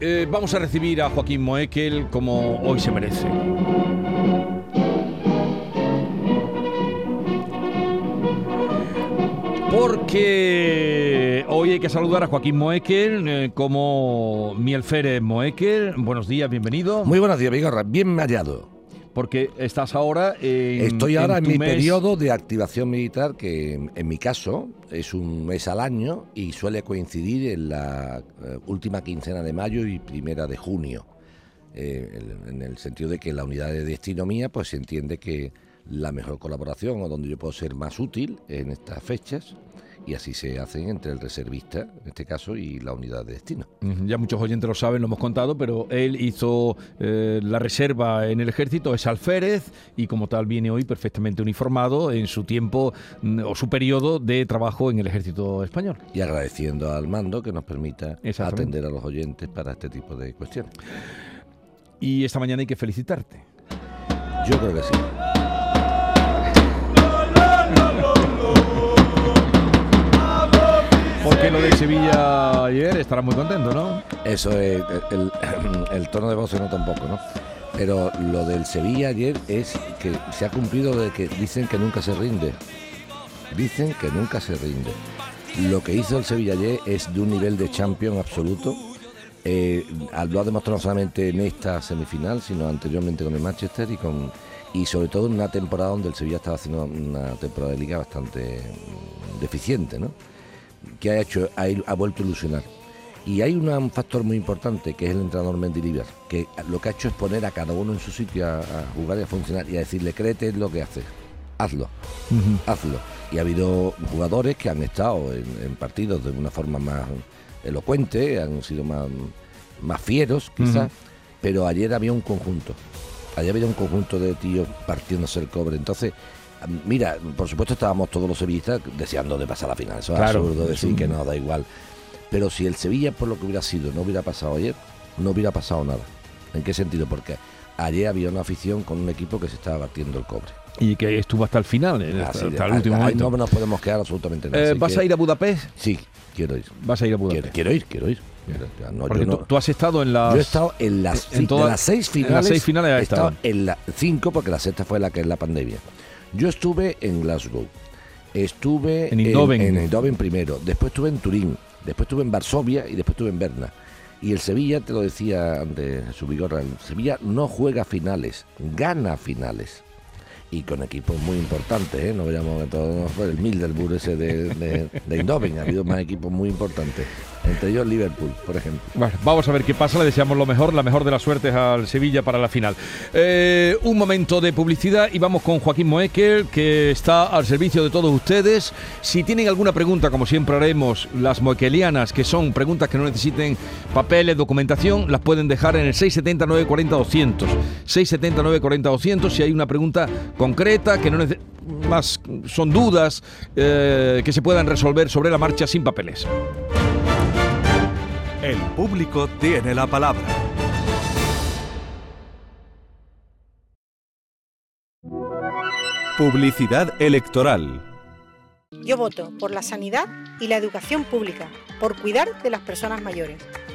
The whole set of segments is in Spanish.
eh, vamos a recibir a Joaquín Moekel como hoy se merece. Porque hoy hay que saludar a Joaquín Moekel eh, como Mielférez Moekel. Buenos días, bienvenido. Muy buenos días, Vigorra. Bien hallado. Porque estás ahora en. Estoy ahora en, tu mi mes- periodo de activación militar, que en, en mi caso es un mes al año y suele coincidir en la eh, última quincena de mayo y primera de junio. Eh, en el sentido de que la unidad de destino mía, pues se entiende que la mejor colaboración o donde yo puedo ser más útil en estas fechas y así se hacen entre el reservista, en este caso, y la unidad de destino. Ya muchos oyentes lo saben, lo hemos contado, pero él hizo eh, la reserva en el ejército, es alférez y como tal viene hoy perfectamente uniformado en su tiempo mm, o su periodo de trabajo en el ejército español. Y agradeciendo al mando que nos permita atender a los oyentes para este tipo de cuestiones. Y esta mañana hay que felicitarte. Yo creo que sí. Porque lo de Sevilla ayer estará muy contento, ¿no? Eso es, el, tono de voz se nota un poco, ¿no? Pero lo del Sevilla ayer es que se ha cumplido de que dicen que nunca se rinde. Dicen que nunca se rinde. Lo que hizo el Sevilla ayer es de un nivel de champion absoluto. Eh, lo ha demostrado no solamente en esta semifinal, sino anteriormente con el Manchester y con y sobre todo en una temporada donde el Sevilla estaba haciendo una temporada de liga bastante mm, deficiente, ¿no? Que ha hecho ha, ha vuelto a ilusionar. Y hay un factor muy importante que es el entrenador Mendilibar, que lo que ha hecho es poner a cada uno en su sitio a, a jugar y a funcionar y a decirle, créete lo que haces, hazlo, hazlo. Y ha habido jugadores que han estado en, en partidos de una forma más elocuente, han sido más, más fieros quizás, pero ayer había un conjunto. Ayer había un conjunto de tíos partiéndose el cobre. Entonces, mira, por supuesto estábamos todos los sevillistas deseando de pasar a la final. Eso es absurdo decir que no, da igual. Pero si el Sevilla, por lo que hubiera sido, no hubiera pasado ayer, no hubiera pasado nada. ¿En qué sentido? Porque ayer había una afición con un equipo que se estaba batiendo el cobre. Y que estuvo hasta el final, eh, hasta, el último ahí momento. no nos podemos quedar absolutamente nada. Eh, ¿Vas que- a ir a Budapest? Sí, quiero ir. Vas a ir a Budapest. Quiero, quiero ir, quiero ir. No, Porque no- tú, has estado en las... Yo he estado en las, en todas- de las seis en finales. las seis finales he estado. en las cinco, porque la sexta fue la que es la pandemia. Yo estuve en Glasgow. Estuve En Eindhoven. en, Eindhoven primero. Después estuve en Turín. Después estuve en Varsovia y después estuve en Berna. Y el Sevilla, te lo decía antes Jesús Vigorra, el Sevilla no juega finales, gana finales. Y con equipos muy importantes, ¿eh? no veamos que todo no fue el Milderburg ese de, de, de Eindhoven, ha habido más equipos muy importantes, entre ellos Liverpool, por ejemplo. Bueno, vamos a ver qué pasa. Le deseamos lo mejor, la mejor de las suertes al Sevilla para la final. Eh, un momento de publicidad y vamos con Joaquín Moekel, que está al servicio de todos ustedes. Si tienen alguna pregunta, como siempre haremos, las moekelianas, que son preguntas que no necesiten papeles, documentación, las pueden dejar en el 679 40 200. 679 40 200. Si hay una pregunta concreta, que no más son dudas eh, que se puedan resolver sobre la marcha sin papeles. El público tiene la palabra. Publicidad electoral. Yo voto por la sanidad y la educación pública, por cuidar de las personas mayores.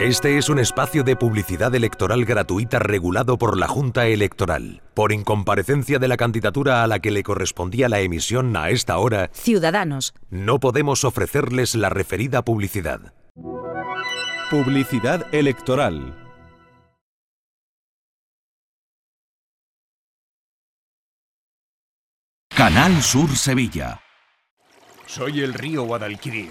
Este es un espacio de publicidad electoral gratuita regulado por la Junta Electoral. Por incomparecencia de la candidatura a la que le correspondía la emisión a esta hora, Ciudadanos. no podemos ofrecerles la referida publicidad. Publicidad electoral. Canal Sur Sevilla. Soy el río Guadalquivir.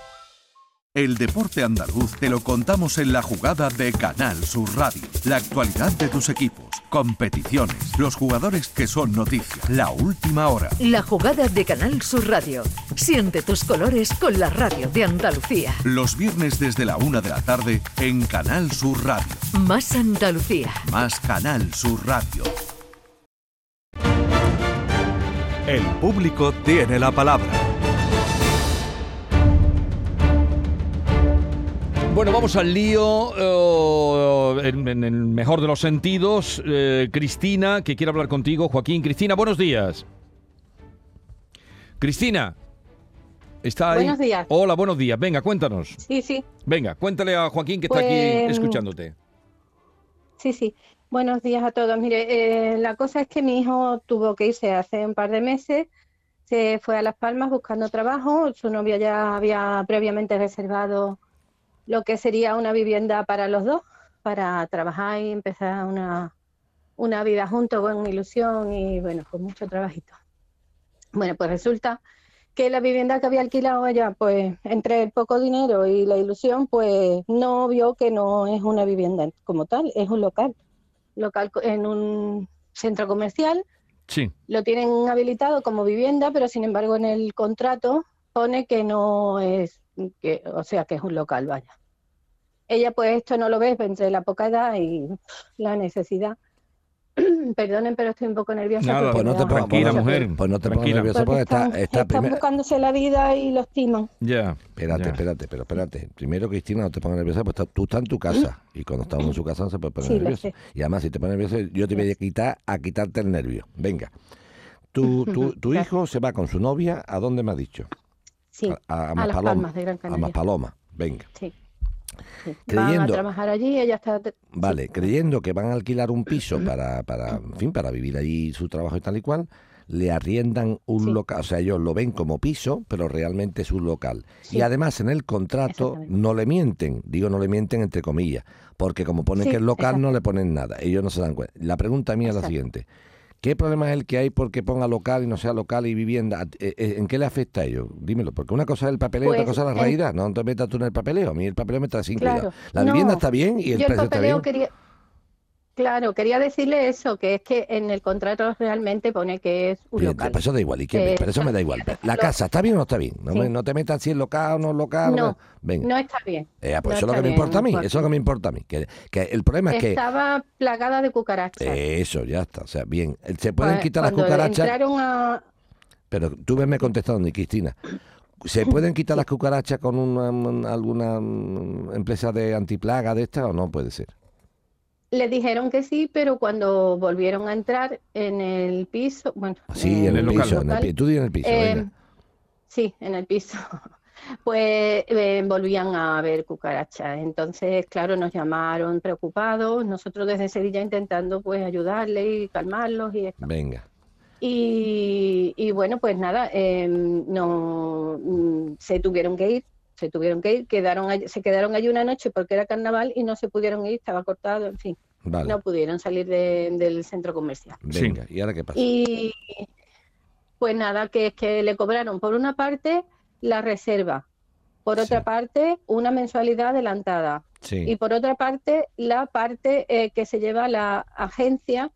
El deporte andaluz te lo contamos en la jugada de Canal Sur Radio. La actualidad de tus equipos, competiciones, los jugadores que son noticia, la última hora. La jugada de Canal Sur Radio. Siente tus colores con la radio de Andalucía. Los viernes desde la una de la tarde en Canal Sur Radio. Más Andalucía. Más Canal Sur Radio. El público tiene la palabra. Bueno, vamos al lío, eh, en, en el mejor de los sentidos. Eh, Cristina, que quiere hablar contigo. Joaquín, Cristina, buenos días. Cristina, ¿está ahí? Buenos días. Hola, buenos días. Venga, cuéntanos. Sí, sí, Venga, cuéntale a Joaquín que está aquí Pues, escuchándote. sí, sí. Buenos días a todos. Mire, eh, la cosa es que mi hijo tuvo que irse hace un par de meses, se fue a Las Palmas buscando trabajo, su novia ya había previamente reservado lo que sería una vivienda para los dos, para trabajar y empezar una, una vida juntos con ilusión y bueno, con mucho trabajito. Bueno, pues resulta que la vivienda que había alquilado ella, pues entre el poco dinero y la ilusión, pues no vio que no es una vivienda como tal, es un local. Local en un centro comercial, Sí. lo tienen habilitado como vivienda, pero sin embargo en el contrato pone que no es, que, o sea, que es un local, vaya. Ella pues esto no lo ve entre la poca edad y la necesidad. Perdonen, pero estoy un poco nerviosa. Nada, porque Pues no te pongas Tranquila, pues mujer, Pues no te pongas nerviosa porque está, está están primero. buscándose la vida y lo estiman. Ya. Espérate, ya. espérate, pero espérate. Primero, Cristina, no te pongas nerviosa, pues está- tú estás en tu casa. Y cuando estamos en su casa no se puede poner Sí, nerviosa. Y además, si te pones nerviosa, yo te voy a quitar a quitarte el nervio. Venga. Tu, tu, tu hijo se va con su novia, ¿a dónde me has dicho? Sí, A, a a Las Maspaloma. Palmas de Gran A Canaria. Maspaloma. Venga. Sí. sí. Van a Creyendo- trabajar allí, ella está... Vale, creyendo que van a alquilar un piso para, para, en fin, para vivir allí su trabajo y tal y cual, le arriendan un local, o sea, ellos lo ven como piso, pero realmente es un local. Y Sí. además en el contrato no le mienten, digo no le mienten entre comillas, porque como ponen Sí, que es local no le ponen nada, ellos no se dan cuenta. La pregunta mía es la siguiente. ¿Qué problema es el que hay porque ponga local y no sea local y vivienda? Eh, eh, ¿En qué le afecta a ellos? Dímelo, porque una cosa es el papeleo y otra Pues, cosa es la realidad. No te metas tú en el papeleo. A mí el papeleo me está sin Claro. cuidado. La No, vivienda está bien y el Yo el precio está papeleo bien. quería... Claro, quería decirle eso, que es que en el contrato realmente pone que es un Bien, local. pero eso da igual, ¿y qué? Eh, pero eso me da igual. La casa, ¿está bien o no está bien? No, Sí. me- no te metas si es local o no es local. No, Venga. no está bien. Eh, pues no eso es lo que me importa a mí, eso es lo que me importa a mí. Que, que el problema es que... Estaba plagada de cucarachas. Eso, ya está. O sea, bien, eh, se pueden Pues, quitar las cucarachas, entraron a... pero tú me contestando, ni Cristina. ¿Se pueden quitar las cucarachas con una, mm, alguna mm, empresa de antiplaga de esta o no puede ser? Le dijeron que sí, pero cuando volvieron a entrar en el piso, bueno, Sí, en el, local. piso. En el, tú en el piso, eh, sí, en el piso, pues eh, volvían a ver cucarachas. Entonces, claro, nos llamaron preocupados, nosotros desde Sevilla intentando pues ayudarle y calmarlos y esto. Venga. Y, y bueno, pues nada, eh, no mm, se tuvieron que ir, se tuvieron que ir, quedaron allí- se quedaron allí una noche porque era carnaval y no se pudieron ir, estaba cortado, en fin, Vale. no pudieron salir de- del centro comercial. Venga, ¿y ahora qué pasa? Y pues nada, que es que le cobraron por una parte la reserva, por otra parte, una mensualidad adelantada. Sí. Y por otra parte, la parte eh, que se lleva la agencia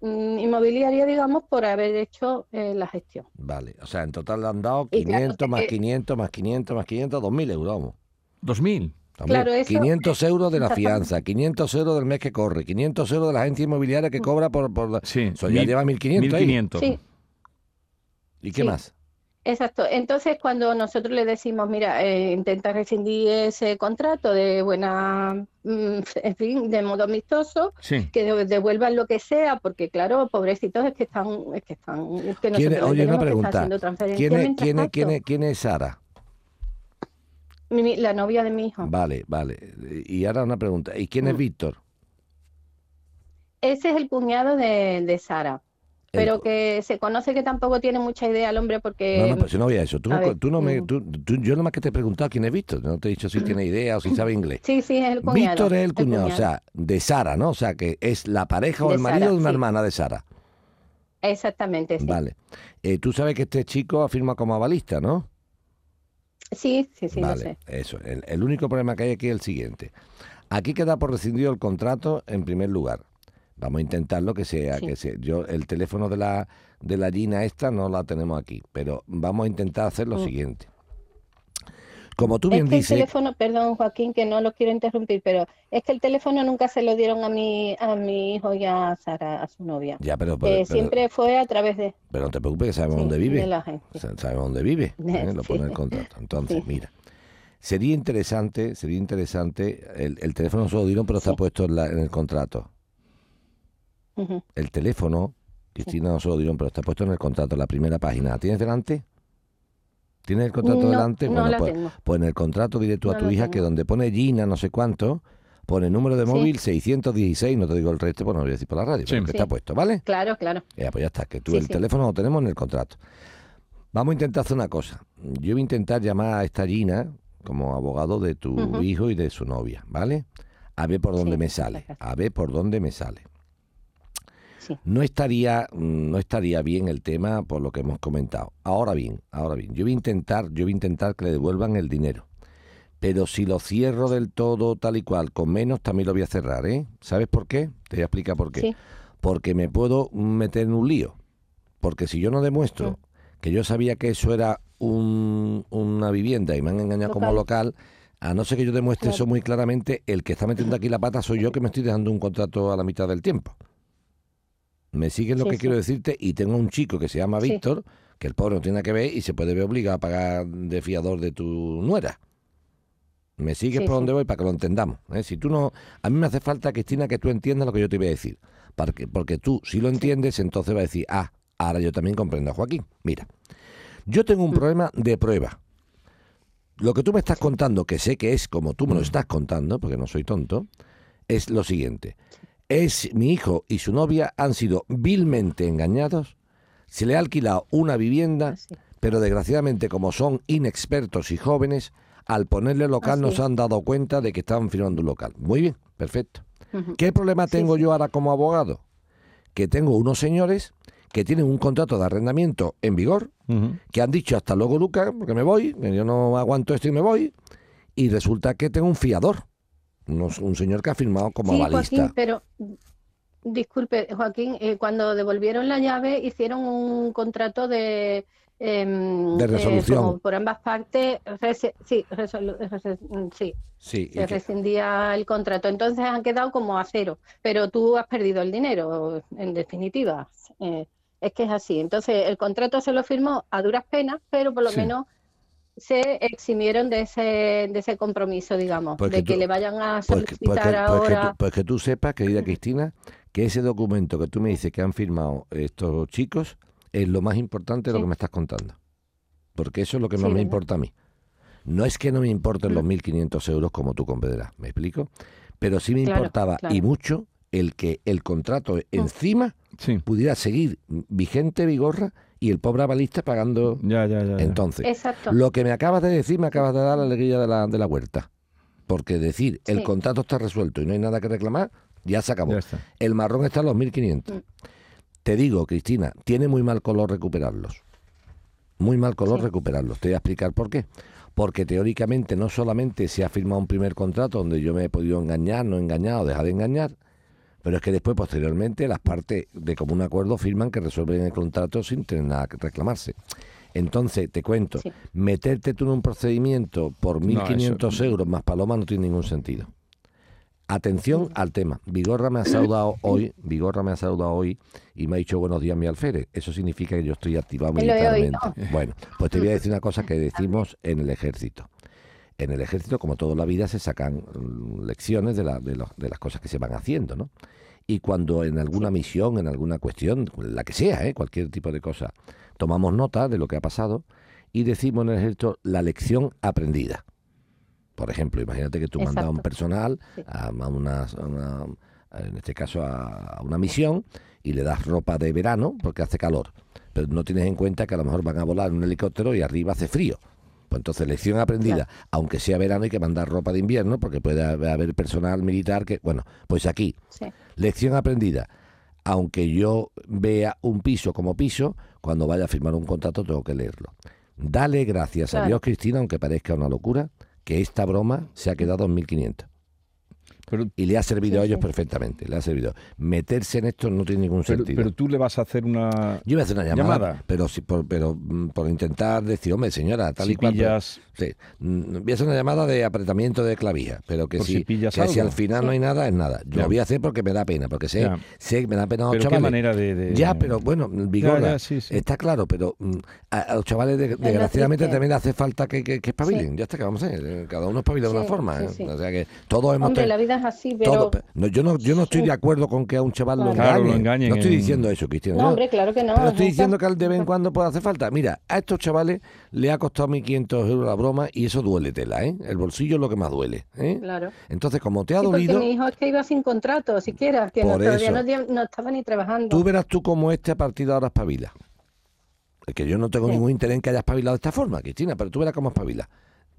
inmobiliaria, digamos, por haber hecho eh, la gestión. Vale, o sea, en total le han dado Y claro, 500 más eh, 500 más 500 más 500, 2.000 euros, vamos. ¿2.000? También. Claro, eso- 500 euros de la fianza, 500 euros del mes que corre, 500 euros de la agencia inmobiliaria que cobra por... por la- Sí, Eso ya mil- lleva 1.500 ahí. 1.500. Sí, ¿Y qué Sí. más? Exacto. Entonces, cuando nosotros le decimos, mira, eh, intenta rescindir ese contrato de buena, mm, en fin, de modo amistoso, Sí. que de- devuelvan lo que sea, porque claro, pobrecitos es que están, es que están, es que ¿Quién es- nosotros oye, una tenemos que estar pregunta. haciendo transferencias ¿Quién es, mientras quién, es, tanto. quién, es, quién es Sara? Mi- la novia de mi hijo. Vale, vale. Y ahora una pregunta. ¿Y quién es Mm. Víctor? Ese es el cuñado de, de Sara, pero que se conoce que tampoco tiene mucha idea el hombre porque... No, no, pues yo no voy a eso. Tú, no- ver, tú no me, tú- tú- yo nomás que te he preguntado quién es Víctor. No te he dicho si tiene idea o si sabe inglés. Sí, sí, es el cuñado. Víctor es el cuñado, o sea, de Sara, ¿no? O sea, que es la pareja o De el marido Sara, de una sí. hermana de Sara. Exactamente, sí. Vale. Eh, tú sabes que este chico afirma como avalista, ¿no? Sí, sí, sí, lo vale, sé. eso. El, el único problema que hay aquí es el siguiente. Aquí queda por rescindido el contrato en primer lugar. Vamos a intentarlo que sea, Sí. que sea. Yo el teléfono de la de la Gina esta no la tenemos aquí, pero vamos a intentar hacer lo Mm. siguiente. Como tú Es bien que el dices, teléfono, perdón Joaquín, que no lo quiero interrumpir, pero es que el teléfono nunca se lo dieron a mi, a mi hijo y a Sara, a su novia. ya, pero, pero, Eh, pero- siempre fue a través de, pero no te preocupes que sabemos sí, dónde vive. Sabemos dónde vive, ¿eh? lo Sí. pone en el contrato. Entonces, Sí. mira, sería interesante, sería interesante, el, el teléfono no se lo dieron, pero está puesto en, la- en el contrato. El teléfono, Cristina no se lo dieron, pero está puesto en el contrato, en la primera página. ¿La ¿Tienes delante? ¿Tienes el contrato No, delante? no bueno, la pues, tengo. pues en el contrato dile tú a tu hija que donde pone Gina no sé cuánto, pone número de Sí. móvil 616, no te digo el resto, pues no lo voy a decir por la radio, pero que Sí. está puesto, ¿vale? Claro, claro. Ya, pues ya está, que tú Sí, el sí. teléfono lo tenemos en el contrato. Vamos a intentar hacer una cosa. Yo voy a intentar llamar a esta Gina como abogado de tu hijo y de su novia, ¿vale? A ver por dónde Sí, me sale. A ver por dónde me sale. Sí. No estaría, mm, no estaría bien el tema por lo que hemos comentado. Ahora bien, ahora bien, yo voy a intentar, yo voy a intentar que le devuelvan el dinero. Pero si lo cierro del todo tal y cual, con menos también lo voy a cerrar, ¿eh? ¿Sabes por qué? Te voy a explicar por qué. Sí. Porque me puedo meter en un lío. Porque si yo no demuestro Mm. que yo sabía que eso era un- una vivienda y me han engañado como local, a no ser que yo demuestre Claro. eso muy claramente, el que está metiendo aquí la pata soy yo que me estoy dejando un contrato a la mitad del tiempo. ¿Me sigues lo Sí, que sí. quiero decirte? Y tengo un chico que se llama Sí. Víctor, que el pobre no tiene que ver y se puede ver obligado a pagar de fiador de tu nuera. ¿Me sigues por donde voy para que lo entendamos? ¿eh? Si tú no, a mí me hace falta, Cristina, que tú entiendas lo que yo te voy a decir. Porque, porque tú, si lo entiendes, entonces vas a decir, ah, ahora yo también comprendo a Joaquín. Mira, yo tengo Mm. un problema de prueba. Lo que tú me estás contando, que sé que es como tú me lo estás contando, porque no soy tonto, es lo siguiente. Es mi hijo y su novia han sido vilmente engañados, se le ha alquilado una vivienda, pero desgraciadamente como son inexpertos y jóvenes, al ponerle local no Así se es. han dado cuenta de que estaban firmando un local. Muy bien, perfecto. ¿Qué problema tengo sí. yo ahora como abogado? Que tengo unos señores que tienen un contrato de arrendamiento en vigor, que han dicho hasta luego Lucas, porque me voy, que yo no aguanto esto y me voy, y resulta que tengo un fiador, unos- un señor que ha firmado como Sí, avalista. Joaquín, pero disculpe, Joaquín, eh, cuando devolvieron la llave hicieron un contrato de em, De eh, resolución. como por ambas partes, rese- sí, resolu- rese- sí, Sí, se rescindía el contrato. Entonces han quedado como a cero, pero tú has perdido el dinero, en definitiva. Eh, es que es así. Entonces el contrato se lo firmó a duras penas, pero por lo Sí. menos se eximieron de ese, de ese compromiso, digamos, Pues de que que tú- le vayan a Pues que, pues que- solicitar pues que ahora. tú, pues que tú sepas, querida Cristina, que ese documento que tú me dices que han firmado estos chicos es lo más importante de lo Sí. que me estás contando. Porque eso es lo que Sí, más me importa a mí. No es que no me importen los Mm. 1.500 euros como tú comprenderás, ¿me explico? Pero sí me Claro, importaba claro. Mm. y mucho el que el contrato encima pudiera seguir vigente, vigorra, y el pobre avalista pagando. Ya, ya, ya. Entonces, Exacto. lo que me acabas de decir me acabas de dar la alegría de la, de la huerta. Porque decir el contrato está resuelto y no hay nada que reclamar, ya se acabó. Ya está. El marrón está en los 1.500. Mm. Te digo, Cristina, tiene muy mal color recuperarlos. Muy mal color Sí. recuperarlos. Te voy a explicar por qué. porque teóricamente no solamente se ha firmado un primer contrato donde yo me he podido engañar, no engañar o dejar de engañar, pero es que después, posteriormente, las partes de común acuerdo firman que resuelven el contrato sin tener nada que reclamarse. Entonces, te cuento, meterte tú en un procedimiento por 1.500 eso- euros más paloma no tiene ningún sentido. Atención al tema. Vigorra me ha saludado hoy, Vigorra me ha saludado hoy y me ha dicho buenos días mi alférez. Eso significa que yo estoy activado militarmente. Bueno, pues te voy a decir una cosa que decimos en el ejército. En el ejército, como toda la vida, se sacan mm, lecciones de, la- de, los- de las cosas que se van haciendo, ¿no? Y cuando en alguna misión, en alguna cuestión, la que sea, ¿eh? cualquier tipo de cosa, tomamos nota de lo que ha pasado y decimos en el ejército la lección aprendida. Por ejemplo, imagínate que tú mandas a un personal a, a una, a una- en este caso a, a una misión y le das ropa de verano porque hace calor, pero no tienes en cuenta que a lo mejor van a volar en un helicóptero y arriba hace frío. Pues entonces, lección aprendida, aunque sea verano hay que mandar ropa de invierno porque puede haber personal militar que, bueno, pues aquí, Sí. lección aprendida, aunque yo vea un piso como piso, cuando vaya a firmar un contrato tengo que leerlo. Dale gracias a. Dios, Cristina, aunque parezca una locura, que esta broma se ha quedado en 1500. Y le ha servido a ellos perfectamente, le ha servido. Meterse en esto no tiene ningún Pero, sentido. pero tú le vas a hacer una. Yo voy a hacer una llamada, pero sí, por, pero mm, por intentar decir, hombre, señora, tal Si y cual. pero- pillas- sí, mm, voy a hacer una llamada de apretamiento de clavija, pero que, Por si, si pillas que si al final no hay nada, es nada. Yo Ya. lo voy a hacer porque me da pena, porque sé, Ya. sé que me da pena a los Pero qué chavales. manera de- de- Ya, pero bueno, sí, sí. está claro, pero mm, a, a los chavales de- desgraciadamente también le hace falta que, que, que espabilen. Ya está, que vamos a hacer. eh, Cada uno espabila de una forma. sí, ¿eh? sí. O sea que todos hemos Hombre, ten- la vida es así, pero... todo, no, yo, no, yo no estoy de acuerdo con que a un chaval lo Claro, engañen. lo engañen No estoy en- diciendo eso, Cristian. No, yo- hombre, claro que no. Pero estoy diciendo que al de vez en cuando puede hacer falta. Mira, a estos chavales le ha costado 1.500 euros la broma y eso duele tela, ¿eh? El bolsillo es lo que más duele, ¿eh? Claro. Entonces, como te ha Sí, porque dolido, mi hijo es que iba sin contrato, siquiera, que no, todavía no, no estaba ni trabajando. tú verás tú como este a partir de ahora espabila. Es que yo no tengo Sí. ningún interés en que haya espabilado de esta forma, Cristina, pero tú verás cómo espabila.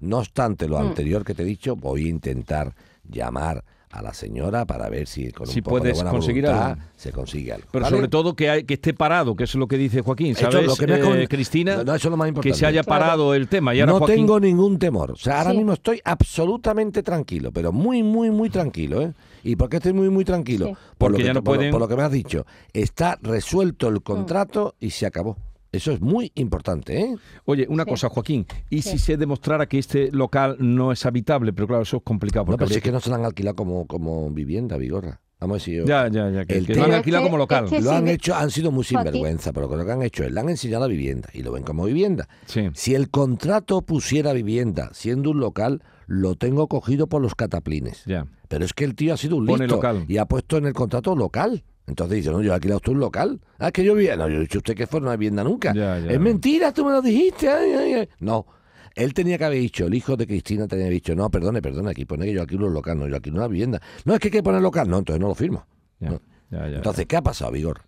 No obstante lo Mm. anterior que te he dicho, voy a intentar llamar a la señora para ver si con un Si poco de puedes buena conseguir voluntad algo. se consigue algo. Pero ¿vale? sobre todo que, hay- que esté parado, que es lo que dice Joaquín, ¿sabes? lo que eh, Cristina, No, no, eso es lo más que se haya Claro. parado el tema. Y ahora no Joaquín, tengo ningún temor. O sea, ahora Sí. mismo estoy absolutamente tranquilo, pero muy, muy, muy tranquilo. ¿eh? ¿Y por qué estoy muy, muy tranquilo? Sí. Por, lo que, ya no por lo- pueden- por lo que me has dicho. Está resuelto el contrato y se acabó. Eso es muy importante, ¿eh? Oye, una Sí. cosa, Joaquín, ¿y Sí. si se demostrara que este local no es habitable? Pero claro, eso es complicado. No, Porque pero si es que no se la han alquilado como, como vivienda, Vigorra. Vamos a decir yo. Ya, ya, ya. Que, El que tema- lo han alquilado que- como local. es que Lo han hecho, han sido muy Joaquín. sinvergüenza, pero lo que han hecho es, le han enseñado la vivienda y lo ven como vivienda. Sí. Si el contrato pusiera vivienda siendo un local, lo tengo cogido por los cataplines. Ya. Pero es que el tío ha sido un Pone listo local. y ha puesto en el contrato local. Entonces dice, no, yo he alquilado usted un local. Ah, es que yo vivía. No, yo he dicho usted que fue una vivienda nunca. Ya, ya. Es mentira, tú me lo dijiste. ay, ay, ay. No. Él tenía que haber dicho, el hijo de Cristina tenía que haber dicho, no, perdone, perdone, aquí pone que yo alquilo un local, no, yo alquilo una vivienda. No, es que hay que poner local, no, entonces no lo firmo. Ya, No. Entonces, ¿qué ha pasado, Vigor?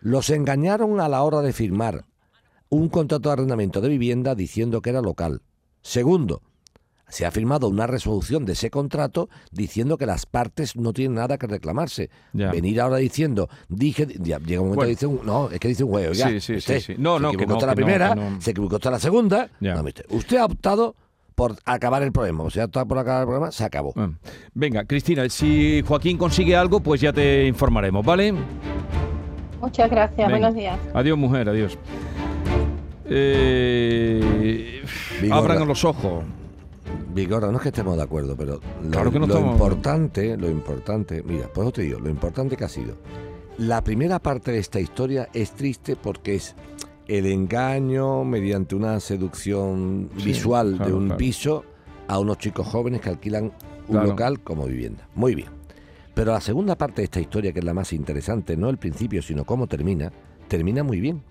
Los engañaron a la hora de firmar un contrato de arrendamiento de vivienda diciendo que era local. Segundo, se ha firmado una resolución de ese contrato diciendo que las partes no tienen nada que reclamarse. Ya. Venir ahora diciendo, dije, ya, llega un momento Bueno. que dice un, no, es que dice un juego, ya. Sí, sí, usted sí, sí. No, se no, que equivocó no, hasta la que no, primera, que no. se equivocó hasta la segunda. No, usted, usted ha optado por acabar el problema. O sea, ha optado por acabar el problema, se acabó. Ah. Venga, Cristina, si Joaquín consigue algo, pues ya te informaremos, ¿vale? Muchas gracias, Venga. buenos días. Adiós, mujer, adiós. Eh, abran los ojos. Vigorra, no es que estemos de acuerdo, pero lo, Claro que no lo estamos- importante, lo importante, mira, pues te digo, lo importante que ha sido. La primera parte de esta historia es triste porque es el engaño mediante una seducción Sí, visual claro, de un claro. piso a unos chicos jóvenes que alquilan un local como vivienda. Muy bien. Pero la segunda parte de esta historia, que es la más interesante, no el principio, sino cómo termina, termina muy bien.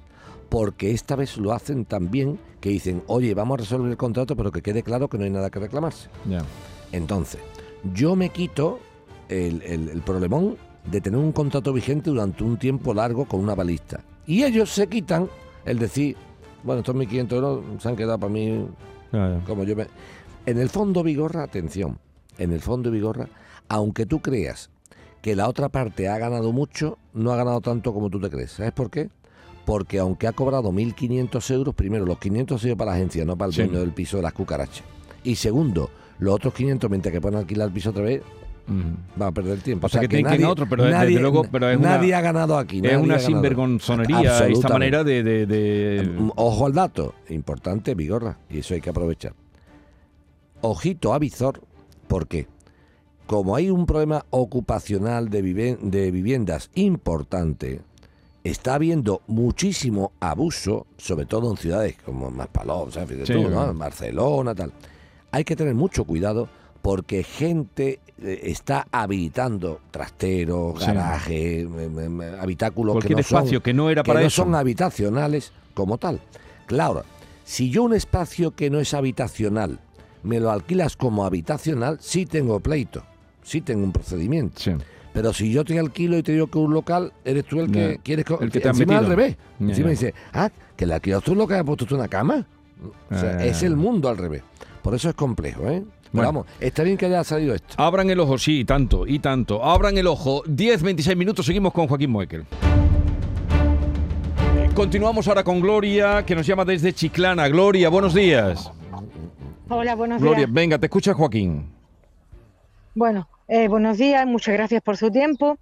Porque esta vez lo hacen tan bien que dicen, oye, vamos a resolver el contrato, pero que quede claro que no hay nada que reclamarse. Ya. Entonces, yo me quito el, el- el problemón de tener un contrato vigente durante un tiempo largo con una balista. Y ellos se quitan el decir, bueno, estos 1.500 euros se han quedado para mí ya. como yo me... En el fondo, Vigorra, atención, en el fondo, Vigorra, aunque tú creas que la otra parte ha ganado mucho, no ha ganado tanto como tú te crees. ¿Sabes por qué? Porque aunque ha cobrado 1.500 euros, primero los 500 han sido para la agencia, no para el Sí. dueño del piso de las cucarachas. Y segundo, los otros 500, mientras que puedan alquilar el piso otra vez, va a perder tiempo. O sea, que que a otro, pero desde nadie, luego- pero es una- nadie ha ganado aquí. es nadie una sinvergonzonería esta manera de- de- de- Mm, Ojo al dato, importante, Vigorra, y eso hay que aprovechar. Ojito a Vizor, ¿por qué? Como hay un problema ocupacional de, viven- de viviendas importante, está habiendo muchísimo abuso, sobre todo en ciudades como fíjate Sí. tú, ¿no? Barcelona, tal. Hay que tener mucho cuidado porque gente eh, está habilitando trasteros, Sí. garajes, habitáculos que no son, espacio que no era para no eso. son habitacionales como tal. Claro, si yo un espacio que no es habitacional me lo alquilas como habitacional, sí tengo pleito, sí tengo un procedimiento. Pero si yo te alquilo y te digo que un local, eres tú el que Ya. quieres... co- El que te encima al revés. Encima ya. dice, ah, que le alquilas tú un local, has puesto tú una cama. O sea, Ah. es el mundo al revés. Por eso es complejo, ¿eh? Pero Bueno. vamos, está bien que haya salido esto. Abran el ojo, sí, y tanto, y tanto. Abran el ojo. 10, 26 minutos, seguimos con Joaquín Moekel. Continuamos ahora con Gloria, que nos llama desde Chiclana. Gloria, buenos días. Hola, buenos Gloria, días. venga, te escucha Joaquín. Bueno, eh, buenos días, muchas gracias por su tiempo.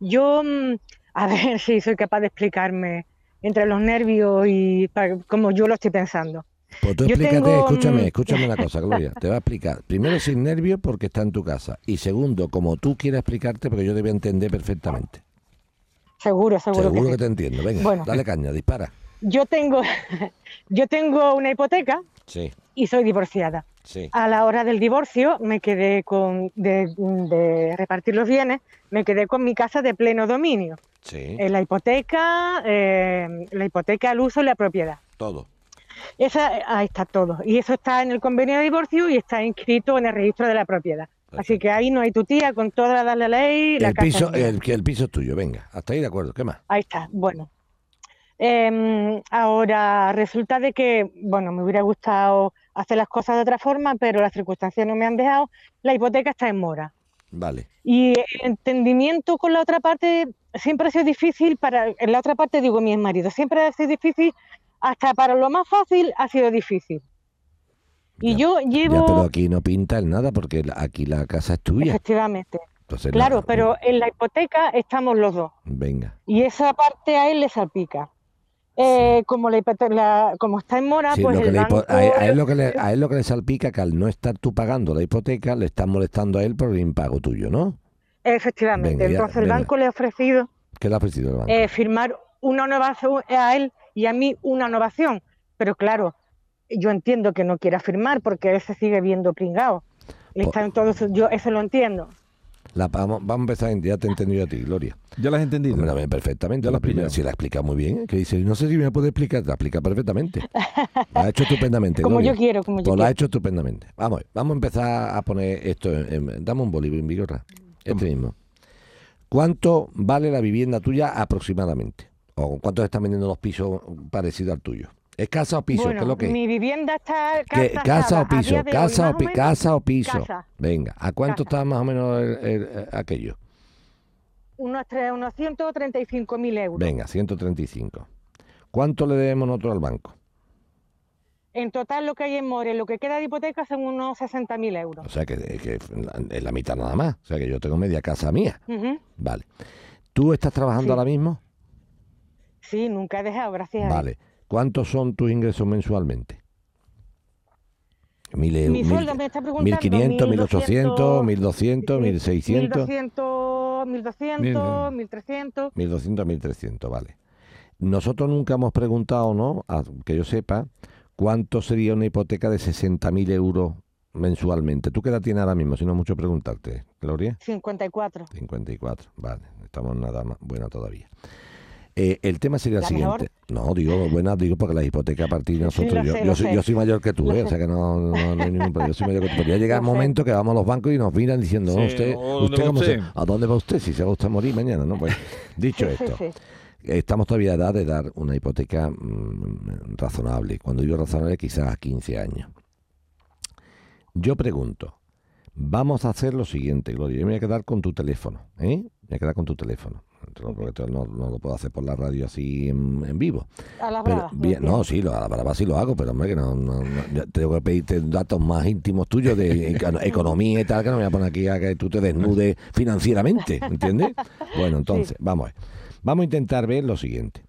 Yo, mm, a ver si soy capaz de explicarme entre los nervios y como yo lo estoy pensando. Pues tú Yo explícate, tengo, escúchame, mm, escúchame una cosa, Gloria. Te va a explicar. Primero, sin nervios porque está en tu casa. Y segundo, como tú quieras explicarte, porque yo a entender perfectamente. Seguro, seguro, Seguro que que sí. te entiendo. Venga, Bueno. dale caña, dispara. Yo tengo, yo tengo una hipoteca Sí, y soy divorciada. sí. A la hora del divorcio me quedé con de, de repartir los bienes, me quedé con mi casa de pleno dominio. Sí, Eh, la hipoteca, eh, la hipoteca, el uso y la propiedad. todo. Esa, ahí está todo. Y eso está en el convenio de divorcio y está inscrito en el registro de la propiedad. Así que ahí no hay tu tía con toda la, la ley. La El casa piso, el, el piso es tuyo, venga. Hasta ahí de acuerdo, ¿qué más? Ahí está, bueno. Em, ahora resulta de que, bueno, me hubiera gustado hacer las cosas de otra forma, pero las circunstancias no me han dejado. La hipoteca está en mora. Vale. Y el entendimiento con la otra parte siempre ha sido difícil para, en la otra parte digo mi marido, siempre ha sido difícil, hasta para lo más fácil ha sido difícil. Y yo llevo, Ya, pero aquí no pinta el nada porque aquí la casa es tuya. efectivamente, Entonces, claro, pero en la hipoteca estamos los dos. Venga. Y esa parte a él le salpica. Eh, como, la, la- como está en mora, Sí, pues el banco... a, él, a él lo que le, a él lo que le salpica que al no estar tú pagando la hipoteca, le estás molestando a él por el impago tuyo, ¿no? Efectivamente, Venga, ya, entonces el venga. banco le ha ofrecido ¿Qué le ha ofrecido el banco? eh, firmar una innovación a él y a mí una innovación. Pero claro, yo entiendo que no quiera firmar porque él se sigue viendo pringado. Él Está en todo yo eso lo entiendo. La- vamos, vamos a empezar, ya te he entendido a ti, Gloria. ¿Ya la has entendido? Hombre, perfectamente. Ya La primera, si la explica muy bien, que dice, no sé si me puede explicar, la explica perfectamente. La ha hecho estupendamente. Como Gloria. yo quiero, como yo Pues la ha quiero. hecho estupendamente. Vamos, vamos a empezar a poner esto en, en- dame un bolígrafo en vigorra. Este mismo. ¿Cuánto vale la vivienda tuya aproximadamente? ¿O cuánto están vendiendo los pisos parecidos al tuyo? ¿Es casa o piso? bueno, ¿Qué es lo que es? mi vivienda está ¿Qué- tasada ¿Casa o piso? ¿Casa o, pi- casa o piso? casa. Venga, ¿a cuánto está más o menos el- el- el- aquello? unos, unos 135 mil euros. Venga, 135. ¿Cuánto le debemos nosotros al banco? En total lo que hay en More, lo que queda de hipoteca son unos 60 mil euros. O sea, que, que es la mitad nada más. O sea, que yo tengo media casa mía. Vale. ¿Tú estás trabajando Sí. ahora mismo? Sí, nunca he dejado, gracias a. Vale. ¿Cuántos son tus ingresos mensualmente? Mil, eu- Mi mil- sueldo me está preguntando 1500, 1800, 1200, 1600, 1200, 1200, 1300. 1200, 1300, vale. Nosotros nunca hemos preguntado, ¿no? A- que yo sepa, cuánto sería una hipoteca de 60.000 euros mensualmente. ¿Tú qué edad tienes ahora mismo? Si no es mucho preguntarte, Gloria. 54. 54, vale, estamos nada más buena todavía. Eh, el tema sería el ¿La siguiente. No, digo buena, digo porque la hipoteca a partir de Sí, nosotros, yo, sé, yo soy, yo soy mayor que tú, ¿eh? o sea que no, no, no hay ningún problema. Yo soy mayor que tú. Podría llegar el Lo sé. momento que vamos a los bancos y nos miran diciendo, Sí, no, usted, ¿o dónde usted, cómo se-? ¿a dónde va usted? Si se va usted a morir mañana, ¿no? Pues dicho Sí, sí, esto, sí. estamos todavía a edad de dar una hipoteca mm, razonable. Cuando digo razonable, quizás a 15 años. Yo pregunto, vamos a hacer lo siguiente, Gloria. Yo me voy a quedar con tu teléfono, ¿eh? Me voy a quedar con tu teléfono. porque no, no lo puedo hacer por la radio así en, en vivo. A la Pero brava. bien, no, sí, lo, a la brava sí lo hago, pero hombre, que no, no- no- tengo que pedirte datos más íntimos tuyos de econo- economía y tal, que no me voy a poner aquí a que tú te desnudes financieramente, ¿entiendes? Bueno, entonces, vamos a ver. Vamos a intentar ver lo siguiente.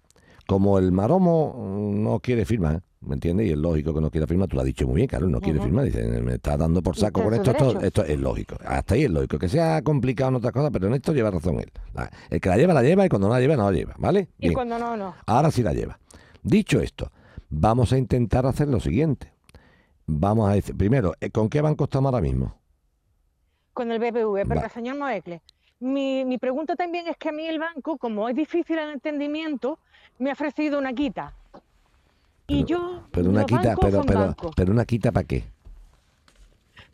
Como el maromo no quiere firmar, ¿me entiendes? Y es lógico que no quiera firmar, tú lo has dicho muy bien, claro, no quiere firmar, dice, me está dando por saco con esto, esto, esto es lógico. Hasta ahí es lógico. Que sea complicado en otras cosas, pero en esto lleva razón él. La- El que la lleva, la lleva, y cuando no la lleva, no la lleva, ¿vale? Y cuando no, no. Ahora sí la lleva. Dicho esto, vamos a intentar hacer lo siguiente. Vamos a decir, primero, ¿eh, ¿con qué banco estamos ahora mismo? Con el BBV, pero Va. señor Moecle, mi, mi pregunta también es que a mí el banco, como es difícil el entendimiento, me ha ofrecido una quita. Y yo, Pero una quita, pero, pero, pero una quita para qué?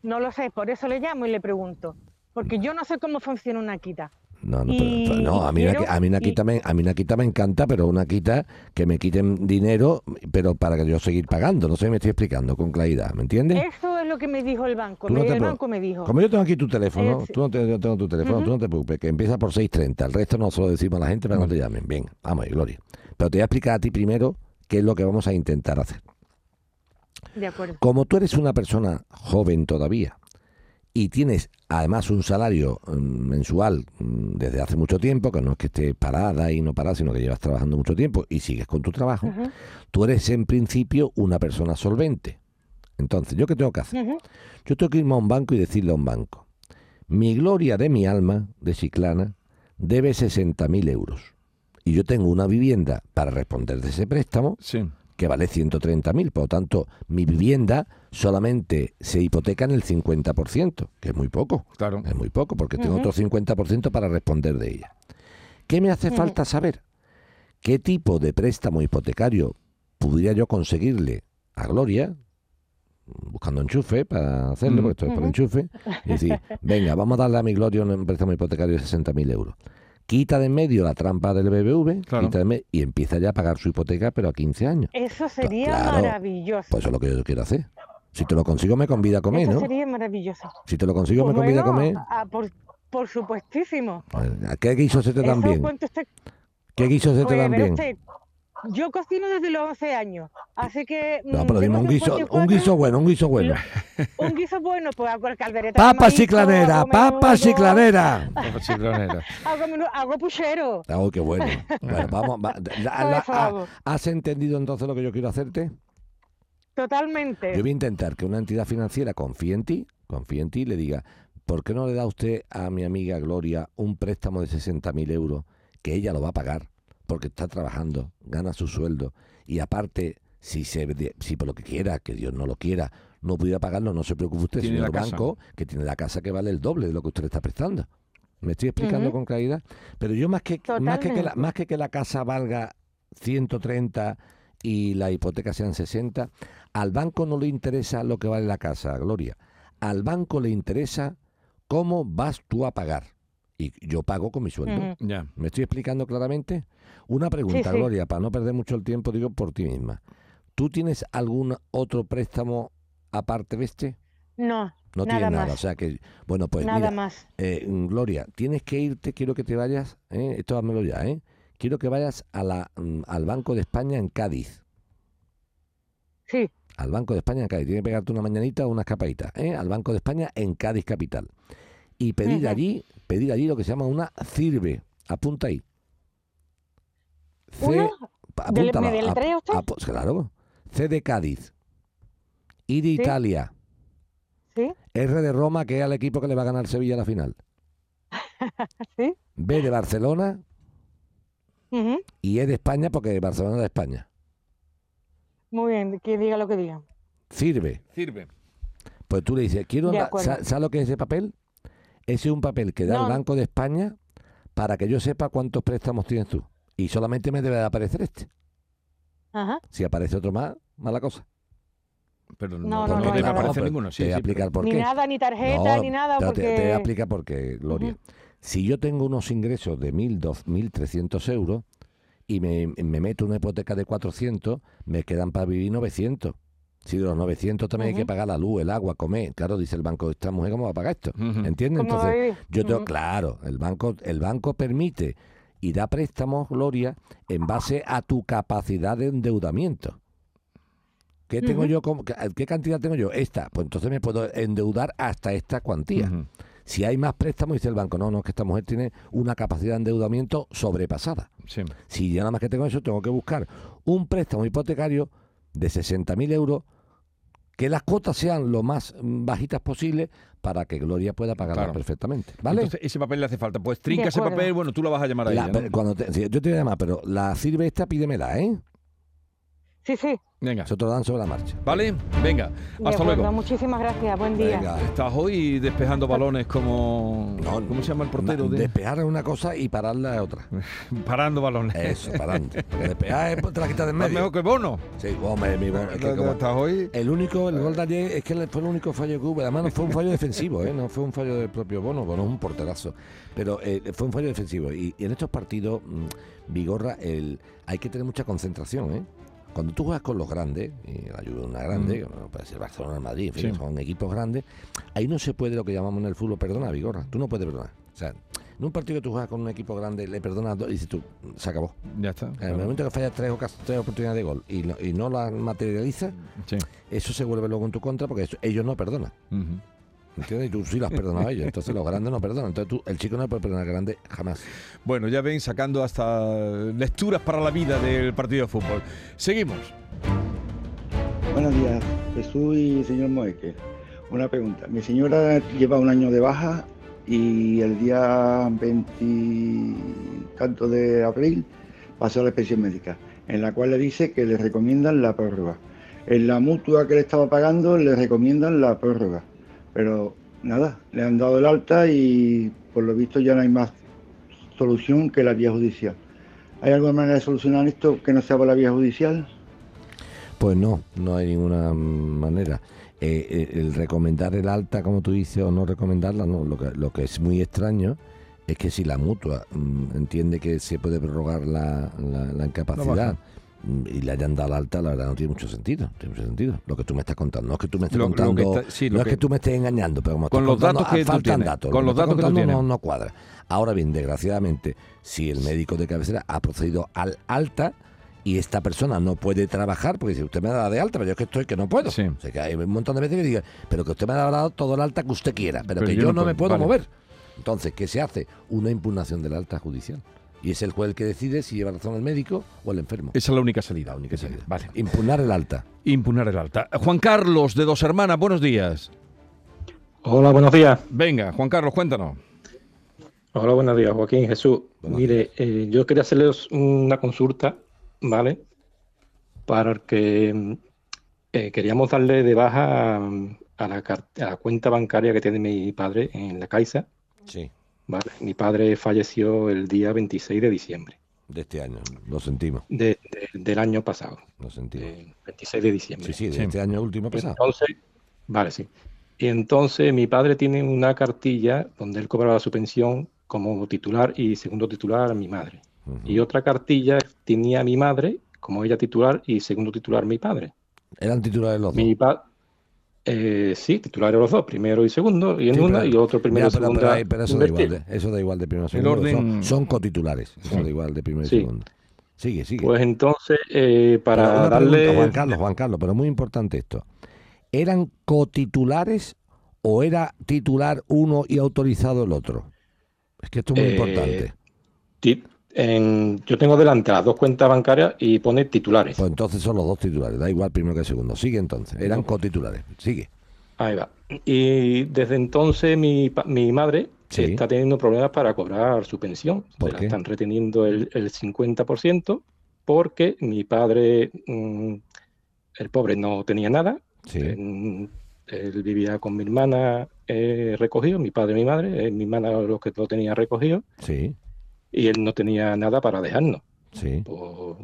No lo sé, por eso le llamo y le pregunto. Porque yo no sé cómo funciona una quita. No, no, Y- pero, no, a mí, una, quiero- a, mí una y- quita me, a mí una quita me encanta, pero una quita que me quiten dinero, pero para que yo seguir pagando. No sé si me estoy explicando con claridad, ¿me entiendes? Eso es lo que me dijo el banco. No el banco me dijo. Como yo tengo aquí tu teléfono, Es- tú no te, yo tengo tu teléfono, tú no te preocupes, que empieza por 6.30. El resto no se lo decimos a la gente para que no te llamen. Bien, vamos ahí, Gloria. Pero te voy a explicar a ti primero qué es lo que vamos a intentar hacer. De acuerdo. Como tú eres una persona joven todavía y tienes además un salario mm, mensual mm, desde hace mucho tiempo, que no es que estés parada y no parada, sino que llevas trabajando mucho tiempo y sigues con tu trabajo, tú eres en principio una persona solvente. Entonces, ¿yo qué tengo que hacer? Yo tengo que irme a un banco y decirle a un banco, mi gloria de mi alma, de Chiclana, debe 60.000 euros. Y yo tengo una vivienda para responder de ese préstamo que vale 130.000. Por lo tanto, mi vivienda solamente se hipoteca en el 50%, que es muy poco. Claro. Es muy poco, porque tengo Ujú. otro 50% para responder de ella. ¿Qué me hace falta saber? ¿Qué tipo de préstamo hipotecario podría yo conseguirle a Gloria, buscando enchufe para hacerlo, Mm. porque esto es por enchufe, y decir, venga, vamos a darle a mi Gloria un préstamo hipotecario de 60.000 euros. Quita de en medio la trampa del BBV Claro. quita de en me- y empieza ya a pagar su hipoteca, pero a 15 años. Eso sería claro. maravilloso. Pues eso es lo que yo quiero hacer. Si te lo consigo, me convida a comer, Eso ¿no? sería maravilloso. Si te lo consigo, Pues me convida a comer. ah, por, por supuestísimo. ¿A ¿Qué guiso se te dan bien? usted- ¿Qué guisos se te Pues, dan bien? usted, yo cocino desde los 11 años, así que... No, mm, pero dime un guiso, 54, un guiso bueno, un guiso bueno. Un guiso bueno, pues hago el caldereta de Papa maíz, chiclanera, hago papa menudo, chiclanera. Hago, menudo- hago puchero. Oh, qué bueno. Bueno, vamos. va- la- la- hago. ¿Has entendido entonces lo que yo quiero hacerte? Totalmente. Yo voy a intentar que una entidad financiera confíe en ti, confíe en ti y le diga, ¿por qué no le da usted a mi amiga Gloria un préstamo de 60.000 euros que ella lo va a pagar porque está trabajando, gana su sueldo y aparte, si, se, si por lo que quiera, que Dios no lo quiera, no pudiera pagarlo, no se preocupe usted, Tiene señor banco, que tiene la casa que vale el doble de lo que usted le está prestando. ¿Me estoy explicando con claridad? Pero yo más que, más que, que la, más que que la casa valga 130 y la hipoteca sean 60, al banco no le interesa lo que vale la casa, Gloria. Al banco le interesa cómo vas tú a pagar. Y yo pago con mi sueldo. Ya. ¿Me estoy explicando claramente? Una pregunta, sí. Gloria, para no perder mucho el tiempo, digo por ti misma. ¿Tú tienes algún otro préstamo aparte de este? No, No nada tienes nada, más. o sea que, bueno, pues Nada mira, más. eh, Gloria, tienes que irte, quiero que te vayas, ¿eh? esto házmelo ya, ¿eh? quiero que vayas a la, mm, al Banco de España en Cádiz. Sí. Al Banco de España en Cádiz, tienes que pegarte una mañanita o una escapadita, ¿eh? al Banco de España en Cádiz capital. Y pedir allí, pedir allí lo que se llama una CIRBE, apunta ahí. C, ¿Una? pa- ¿Dele- apúntala, me deletrea ap- usted? ap- claro, C de Cádiz, I de Sí. Italia, ¿Sí? R de Roma, que es al equipo que le va a ganar Sevilla a la final. ¿Sí? B de Barcelona Ujú. y E de España porque Barcelona es de España. Muy bien, que diga lo que diga. Sirve. Sirve. Pues tú le dices, quiero ¿sabes lo que es ese papel? Ese es un papel que da No. el Banco de España para que yo sepa cuántos préstamos tienes tú. Y solamente me debe de aparecer este. Ajá. Si aparece otro más, mala cosa. Pero No, no, Porque no, te- hay nada. no, aparece pero ninguno, sí, Te voy a sí, explicar por Ni qué. nada, ni tarjeta, No, ni nada, pero te- porque... Te, voy a explicar por qué, Gloria. Si yo tengo unos ingresos de 1.000, 2.000, 1.300 euros y me, me meto una hipoteca de 400, me quedan para vivir 900. Si de los 900 también hay que pagar la luz, el agua, comer. Claro, dice el banco, esta mujer, ¿cómo va a pagar esto? ¿Entiendes? ¿Cómo va a Entonces, yo tengo, claro, el banco, el banco permite y da préstamos, Gloria, en base a tu capacidad de endeudamiento. ¿Qué tengo yo? como- ¿Qué cantidad tengo yo? Esta. Pues entonces me puedo endeudar hasta esta cuantía. Si hay más préstamos, dice el banco, no, no, es que esta mujer tiene una capacidad de endeudamiento sobrepasada. Sí. Si yo nada más que tengo eso, tengo que buscar un préstamo hipotecario de 60.000 euros, que las cuotas sean lo más mm, bajitas posible para que Gloria pueda pagarla Claro. perfectamente. ¿Vale? Entonces, ese papel le hace falta. Pues trinca ese papel, bueno, tú la vas a llamar a La- ella. cuando te- yo te voy a llamar, pero la sirve esta, pídemela, ¿eh? Sí, sí. Venga. Lo dan sobre la marcha. ¿Vale? Venga. Hasta acuerdo, luego. Muchísimas gracias. Buen día. Venga. Estás hoy despejando balones como... ¿Cómo se llama el portero? De... Despejar es una cosa y pararla es otra. Parando balones. Eso, parando. Despejar es te la quitas de en ¿Estás medio. mejor que Bono? Sí, hombre, mi Bono. Es que ¿Estás como- hoy? El único, el gol de ayer es que fue el único fallo que hubo. Además, no fue un fallo defensivo, ¿eh? no fue un fallo del propio Bono. Bono es un porterazo. Pero eh, fue un fallo defensivo. Y, y en estos partidos, mm, Vigorra, el, hay que tener mucha concentración. ¿eh? Cuando tú juegas con los grandes, y la es una grande, Mm. puede ser Barcelona, Madrid, en fin, Sí. son equipos grandes, ahí no se puede lo que llamamos en el fútbol perdonar, Vigorra. Tú no puedes perdonar. O sea, en un partido que tú juegas con un equipo grande, le perdonas dos y dices tú, se acabó. Ya está. En el momento que fallas tres, tres oportunidades de gol y no, y no las materializas, Sí. eso se vuelve luego en tu contra porque eso- ellos no perdonan. Ujú. ¿Entiendes? Y tú sí las has perdonado a ellos. Entonces los grandes no perdonan. Entonces tú, el chico no puede perdonar al grande jamás. Bueno, ya ven, sacando hasta lecturas para la vida del partido de fútbol. Seguimos. Buenos días, Jesús y señor Moeque. Una pregunta. Mi señora lleva un año de baja y el día 20 y tanto de abril pasó la inspección médica, en la cual le dice que le recomiendan la prórroga. En la mutua que le estaba pagando le recomiendan la prórroga. Pero nada, le han dado el alta y por lo visto ya no hay más solución que la vía judicial. ¿Hay alguna manera de solucionar esto que no sea por la vía judicial? Pues no, no hay ninguna manera. Eh, eh, el recomendar el alta, como tú dices, o no recomendarla, no. Lo que, lo que es muy extraño es que si la mutua mm, entiende que se puede prorrogar la, la- la incapacidad y le hayan dado alta, la verdad no tiene mucho sentido. no Tiene mucho sentido. Lo que tú me estás contando. No es que tú me estés Lo- lo que contando. está- sí, no lo es que- tú me estés engañando, pero como Con estás los contando, datos que tú faltan tienes, datos. con Lo los datos que tú no, no cuadra. Ahora bien, desgraciadamente, si el médico de cabecera ha procedido al alta y esta persona no puede trabajar, porque dice, usted me ha dado de alta, pero yo es que estoy que no puedo. O sea, que hay un montón de veces que diga, pero que usted me ha dado todo el alta que usted quiera, pero, Pero que yo yo, no no, me puedo, puedo vale. mover. Entonces, ¿qué se hace? Una impugnación del alta judicial. Y es el juez el que decide si lleva razón el médico o el enfermo. Esa es la única salida. La única salida. Vale. Impugnar el alta. Impugnar el alta. Juan Carlos, de Dos Hermanas, buenos días. Hola, buenos días. Venga, Juan Carlos, cuéntanos. Hola, buenos días, Joaquín, Jesús. Mire, eh, yo quería hacerles una consulta, ¿vale? Para que mm, eh, queríamos darle de baja mm, a la, a la cuenta bancaria que tiene mi padre en la Caixa. Sí. ¿Vale? Mi padre falleció el día 26 de diciembre De este año. Lo sentimos. de- de- del año pasado. Lo sentimos. eh, 26 de diciembre. Sí, sí, de este año último pasado. Entonces, vale, sí. Y entonces mi padre tiene una cartilla donde él cobraba su pensión como titular y segundo titular a mi madre. Y otra cartilla tenía a mi madre como ella titular y segundo titular mi padre. Eran titulares los dos. Mi pa eh, sí, titulares los dos, primero y segundo, y en Sí, una pero- y otro primero Ya, y pero, segunda. pero pero eso da igual, invertido. de, eso da igual de primero y El segundo. orden- Son, son cotitulares. Eso Sí. da igual de primero y Sí. segundo. Sigue, sigue. Pues entonces, eh, para darle... pregunta, Juan Carlos, Juan Carlos, pero muy importante esto. ¿Eran cotitulares o era titular uno y autorizado el otro? Es que esto es muy Eh, importante. ti- en- yo tengo delante las dos cuentas bancarias y pone titulares. Pues entonces son los dos titulares, da igual primero que segundo. Sigue entonces, eran cotitulares. Sigue. Ahí va. Y desde entonces mi, mi madre Sí. está teniendo problemas para cobrar su pensión. ¿Por qué? están reteniendo el, el 50% porque mi padre, mm, el pobre, no tenía nada. Sí. Mm, Él vivía con mi hermana eh, recogido, mi padre y mi madre, eh, mi hermana los que lo tenía recogido, Sí, y él no tenía nada para dejarnos. sí. Pues,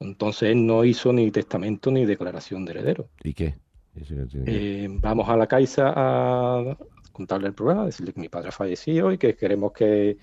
entonces él no hizo ni testamento ni declaración de heredero. ¿Y qué? Eso que Eh, vamos a la Caixa a contarle el problema, decirle que mi padre ha fallecido y que queremos que,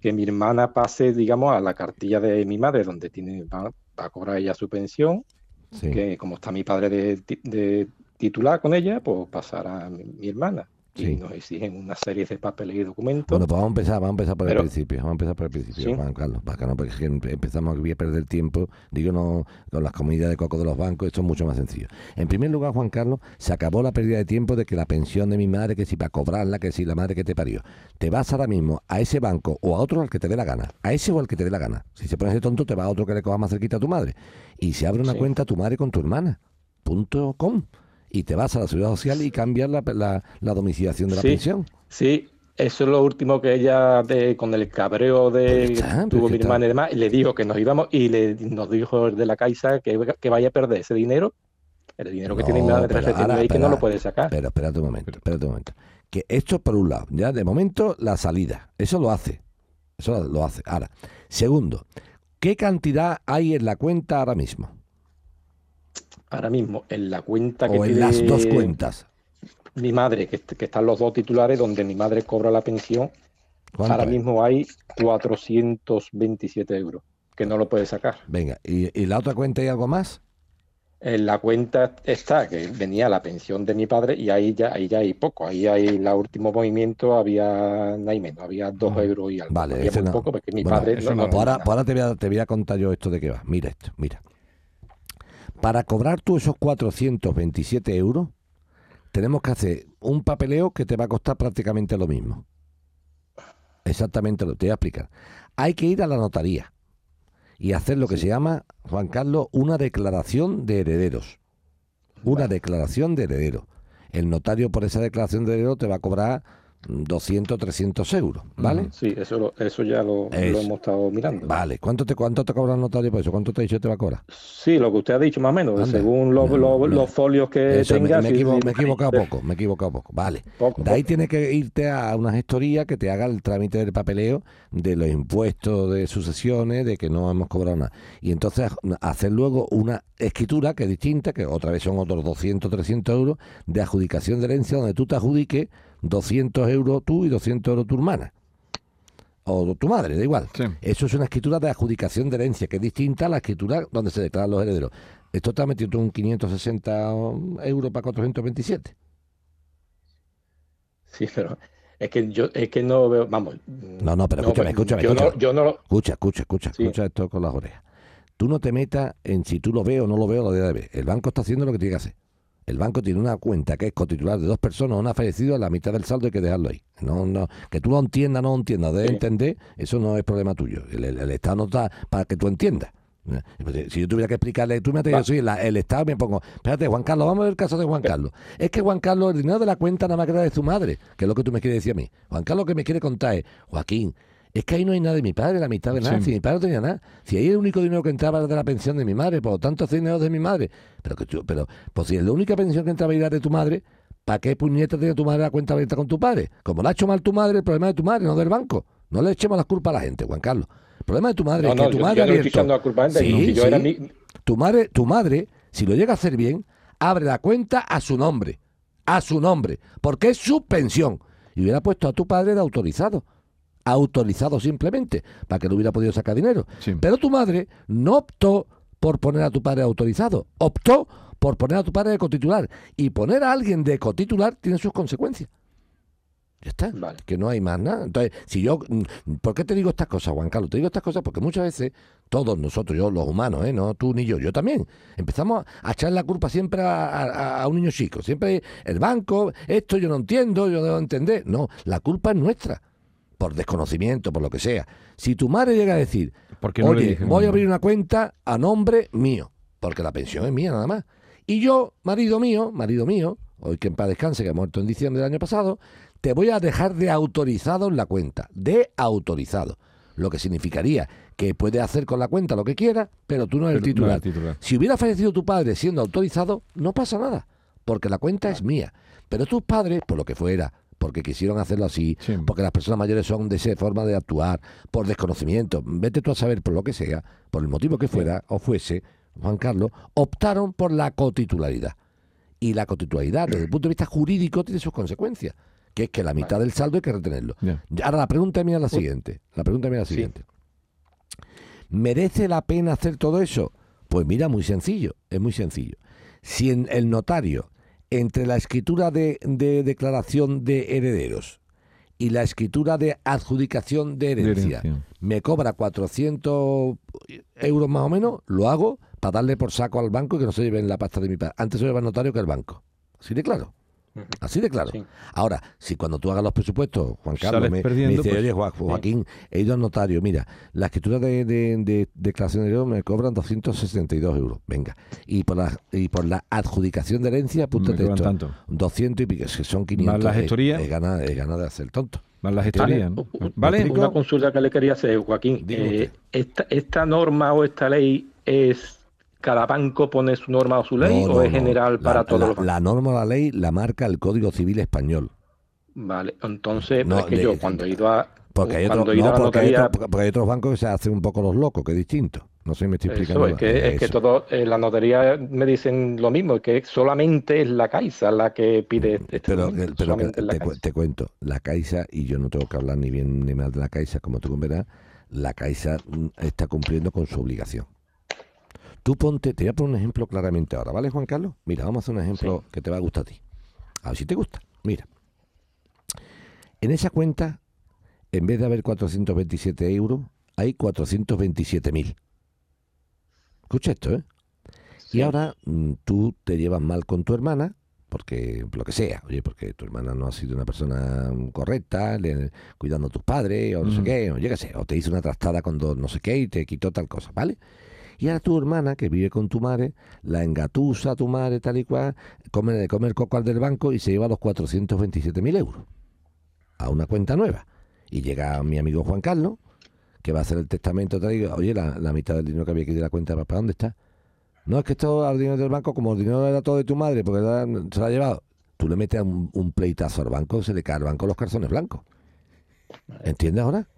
que mi hermana pase, digamos, a la cartilla de mi madre, donde tiene, va, va a cobrar ella su pensión, Sí. que como está mi padre de, ti- de titular con ella, pues pasará a mi, mi hermana. Y Sí. nos exigen una serie de papeles y documentos. Bueno, pues vamos a empezar, vamos a empezar por Pero- el principio, vamos a empezar por el principio, Sí. Juan Carlos, para que no, porque es que empe- empezamos aquí a perder tiempo, digo no, con las comidas de coco de los bancos, esto es mucho más sencillo. En primer lugar, Juan Carlos, se acabó la pérdida de tiempo de que la pensión de mi madre, que si para cobrarla, que si la madre que te parió. Te vas ahora mismo a ese banco o a otro al que te dé la gana, a ese o al que te dé la gana. Si se pones de tonto, te vas a otro que le coja más cerquita a tu madre. Y se abre una Sí. cuenta tu madre con tu hermana, punto com. Y te vas a la seguridad social y cambias la, la, la domiciliación de la Sí. pensión. Sí, eso es lo último que ella, de, con el cabreo de está, tuvo mi hermana y demás, y le dijo que nos íbamos y le, nos dijo el de la Caixa que, que vaya a perder ese dinero, el dinero que tiene mi madre ahora, ahí, que no lo puede sacar. Pero espérate un momento, espérate un momento. Que esto por un lado, ya de momento la salida, eso lo hace. Eso lo hace. Ahora, segundo, ¿qué cantidad hay en la cuenta ahora mismo? Ahora mismo, en la cuenta que O en las dos cuentas. mi madre, que, que están los dos titulares, donde mi madre cobra la pensión, ¿Cuánto ahora hay? mismo hay 427 euros, que no lo puede sacar. Venga, ¿y, y la otra cuenta hay algo más? En la cuenta está que venía la pensión de mi padre y ahí ya, ahí ya hay poco. Ahí hay el último movimiento, había nada y menos, había dos euros y algo. Vale, había muy no. poco porque mi Bueno, padre no, no. no- ahora, ahora te, voy a, te voy a contar yo esto de qué va. Mira esto, mira. Para cobrar tú esos 427 euros, tenemos que hacer un papeleo que te va a costar prácticamente lo mismo. Exactamente lo te voy a explicar. Hay que ir a la notaría y hacer lo que se llama, Juan Carlos, una declaración de herederos. Una declaración de heredero. El notario por esa declaración de heredero te va a cobrar 200, 300 euros, ¿vale? Sí, eso, lo- eso ya lo, lo hemos estado mirando. Vale, ¿cuánto te, cuánto te cobra el notario por eso? ¿Cuánto te ha dicho que te va a cobrar? Sí, lo que usted ha dicho más o menos, Anda. según los, los- los folios que Eso, me, tenga. me equivo- me he equivocado poco, me he equivocado poco. Vale. Poco, de ahí poco. tienes que irte a una gestoría que te haga el trámite del papeleo de los impuestos de sucesiones, de que no hemos cobrado nada. Y entonces hacer luego una escritura que es distinta, que otra vez son otros 200, 300 euros, de adjudicación de herencia, donde tú te adjudiques 200 euros tú y 200 euros tu hermana. O tu madre, da igual. Eso es una escritura de adjudicación de herencia, que es distinta a la escritura donde se declaran los herederos. Esto te ha metido tú un 560 euros para 427. Sí, pero es que yo es que no veo, vamos. No, no, pero no, escúchame, escúchame, yo escúchame. No, yo no lo- Escucha, escucha, escucha, Sí. escucha esto con las orejas. Tú no te metas en si tú lo ves o no lo ves o lo debe de ver. El banco está haciendo lo que tiene que hacer. El banco tiene una cuenta que es cotitular de dos personas, una ha fallecido, la mitad del saldo hay que dejarlo ahí. No, no, que tú lo entiendas, no lo entiendas, debes entender, eso no es problema tuyo. El, el- el Estado no está para que tú entiendas. Eh, pues, Si yo tuviera que explicarle, tú me has yo soy la- el Estado, me pongo, espérate, Juan Carlos, vamos a ver el caso de Juan Carlos. Es que Juan Carlos, el dinero de la cuenta nada más queda de su madre, que es lo que tú me quieres decir a mí. Juan Carlos, lo que me quiere contar es, Joaquín, es que ahí no hay nada de mi padre, la mitad de nada. Sí. Si mi padre no tenía nada. Si ahí el único dinero que entraba era de la pensión de mi madre, por lo tanto, ese dinero es de mi madre. Pero, que tú- pero pues si la única pensión que entraba era de tu madre, ¿para qué puñeta tenía tu madre la cuenta abierta con tu padre? Como la ha hecho mal tu madre, el problema es de tu madre, no del banco. No le echemos las culpas a la gente, Juan Carlos. El problema de tu madre No, es que no, tu yo- madre yo no estoy abierto- echando la culpa a gente, no, si yo era mi- Tu madre, tu madre, si lo llega a hacer bien, abre la cuenta a su nombre. A su nombre. Porque es su pensión. Y hubiera puesto a tu padre de autorizado. Autorizado simplemente. Para que no hubiera podido sacar dinero. Pero tu madre no optó por poner a tu padre autorizado. Optó por poner a tu padre de cotitular. Y poner a alguien de cotitular tiene sus consecuencias. Ya está. Que no hay más nada. Entonces, si yo. mm, ¿Por qué te digo estas cosas, Juan Carlos? Te digo estas cosas porque muchas veces, todos nosotros, yo, los humanos, ¿eh? no tú ni yo, yo también, empezamos a echar la culpa siempre a, a- a un niño chico. Siempre el banco, esto yo no entiendo, yo debo entender. No, la culpa es nuestra. Por desconocimiento, por lo que sea. Si tu madre llega a decir, qué no le oye, dije voy a nombre?" abrir una cuenta a nombre mío, porque la pensión es mía nada más. Y yo, marido mío, marido mío, hoy que en paz descanse, que ha muerto en diciembre del año pasado, te voy a dejar de autorizado en la cuenta, de autorizado. Lo que significaría que puedes hacer con la cuenta lo que quieras, pero tú no eres el no eres titular. Si hubiera fallecido tu padre siendo autorizado, no pasa nada, porque la cuenta es mía. Pero tus padres, por lo que fuera, porque quisieron hacerlo así, porque las personas mayores son de esa forma de actuar, por desconocimiento, vete tú a saber por lo que sea, por el motivo que fuera o fuese, Juan Carlos, optaron por la cotitularidad. Y la cotitularidad, desde el punto de vista jurídico, tiene sus consecuencias, que es que la mitad del saldo hay que retenerlo. Ahora, la pregunta mía es la siguiente. La pregunta mía es la siguiente. ¿Merece la pena hacer todo eso? Pues mira, muy sencillo, es muy sencillo. Si en- el notario entre la escritura de, de declaración de herederos y la escritura de adjudicación de herencia, herencia. me cobra 400 euros más o menos, lo hago para darle por saco al banco y que no se lleven la pasta de mi padre. Antes se lleva el notario que el banco. Así de claro. Así de claro. Ahora, si cuando tú hagas los presupuestos, Juan Carlos, me, me dice, pues, oye, Joa- Joaquín, he ido al notario, mira, la escritura de, de, de declaración de herencia me cobran 262 euros. Venga. Y por la, y por la adjudicación de herencia, apúntate cobran esto. tanto. 200 y pico, que son 500. la eh, gestoría. Es es ganas de hacer tonto. Más la gestoría, ¿no? ¿Me ¿Vale? Una consulta que le quería hacer, Joaquín. Eh, esta, ¿Esta norma o esta ley es cada banco pone su norma o su ley No, o es no. general para todos la, los bancos? la norma o la ley la marca el Código Civil Español. Vale, entonces, No, es que de- yo cuando he ido a, Porque hay, otro- he ido no, a la porque, hay notaría, otro- porque hay otros bancos que se hacen un poco los locos, que es distinto. No sé si me estoy explicando. Eso, es que, es que todo, en la notaría me dicen lo mismo, que solamente es la Caixa la que pide este Pero, documento, que- pero que te, cu- te cuento, la Caixa, y yo no tengo que hablar ni bien ni mal de la Caixa, como tú verás, la Caixa mm, está cumpliendo con su obligación. Tú ponte, te voy a poner un ejemplo claramente ahora, ¿vale, Juan Carlos? Mira, vamos a hacer un ejemplo que te va a gustar a ti. A ver si te gusta. Mira, en esa cuenta, en vez de haber 427 euros, hay 427.000. Escucha esto, ¿eh? Y ahora mm, tú te llevas mal con tu hermana, porque por lo que sea, oye, porque tu hermana no ha sido una persona correcta, le- cuidando a tus padres, o no sé qué, o yo qué sé, o te hizo una trastada cuando no sé qué y te quitó tal cosa, ¿vale? Y ahora tu hermana, que vive con tu madre, la engatusa a tu madre tal y cual, come, come el coco al del banco y se lleva los 427.000 euros a una cuenta nueva. Y llega mi amigo Juan Carlos, que va a hacer el testamento, tal y digo, oye, la, la mitad del dinero que había que ir de la cuenta, ¿para dónde está? No, es que esto al dinero del banco, como el dinero era todo de tu madre, porque era- se lo ha llevado. Tú le metes un, un pleitazo al banco, se le cae al banco los calzones blancos. ¿Entiendes ahora?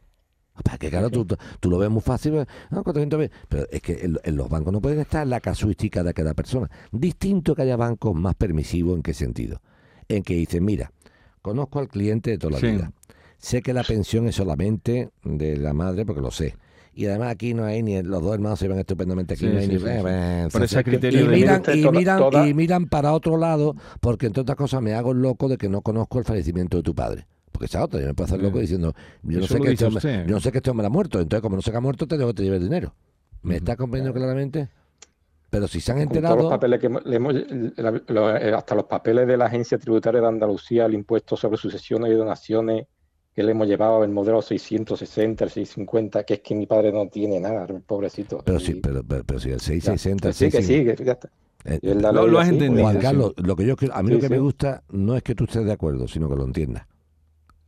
Para que claro, tú, tú- lo ves muy fácil, ah, 400 veces. pero es que en, en los bancos no pueden estar la casuística de cada persona. Distinto que haya bancos más permisivos, ¿en qué sentido? En que dicen, mira, conozco al cliente de toda la Sí. vida, sé que la pensión es solamente de la madre, porque lo sé. Y además aquí no hay ni los dos hermanos se ven estupendamente aquí Sí, no hay sí, ni eh, Por ese criterio y de- miran, y miran, toda- y miran para otro lado porque entre otras cosas me hago loco de que no conozco el fallecimiento de tu padre porque esa otra yo me puedo hacer loco diciendo yo no sé que este hombre, yo no sé que este hombre ha muerto. Entonces como no sé que ha muerto te tengo que te el dinero. Me está comprendiendo claramente pero si se han los enterado papeles que hemos- le hemos- la- lo- eh, hasta los papeles de la Agencia Tributaria de Andalucía, el impuesto sobre sucesiones y donaciones que le hemos llevado, el modelo 660, el 650, que es que mi padre no tiene nada, el pobrecito. pero sí pero, pero, pero si el ya, 660 que sí, que sí, que ya está. Eh, Lo- has así, entendido, Juan sí. Carlos, lo que yo a mí Sí, lo que me gusta no es que tú estés de acuerdo, sino que lo entiendas.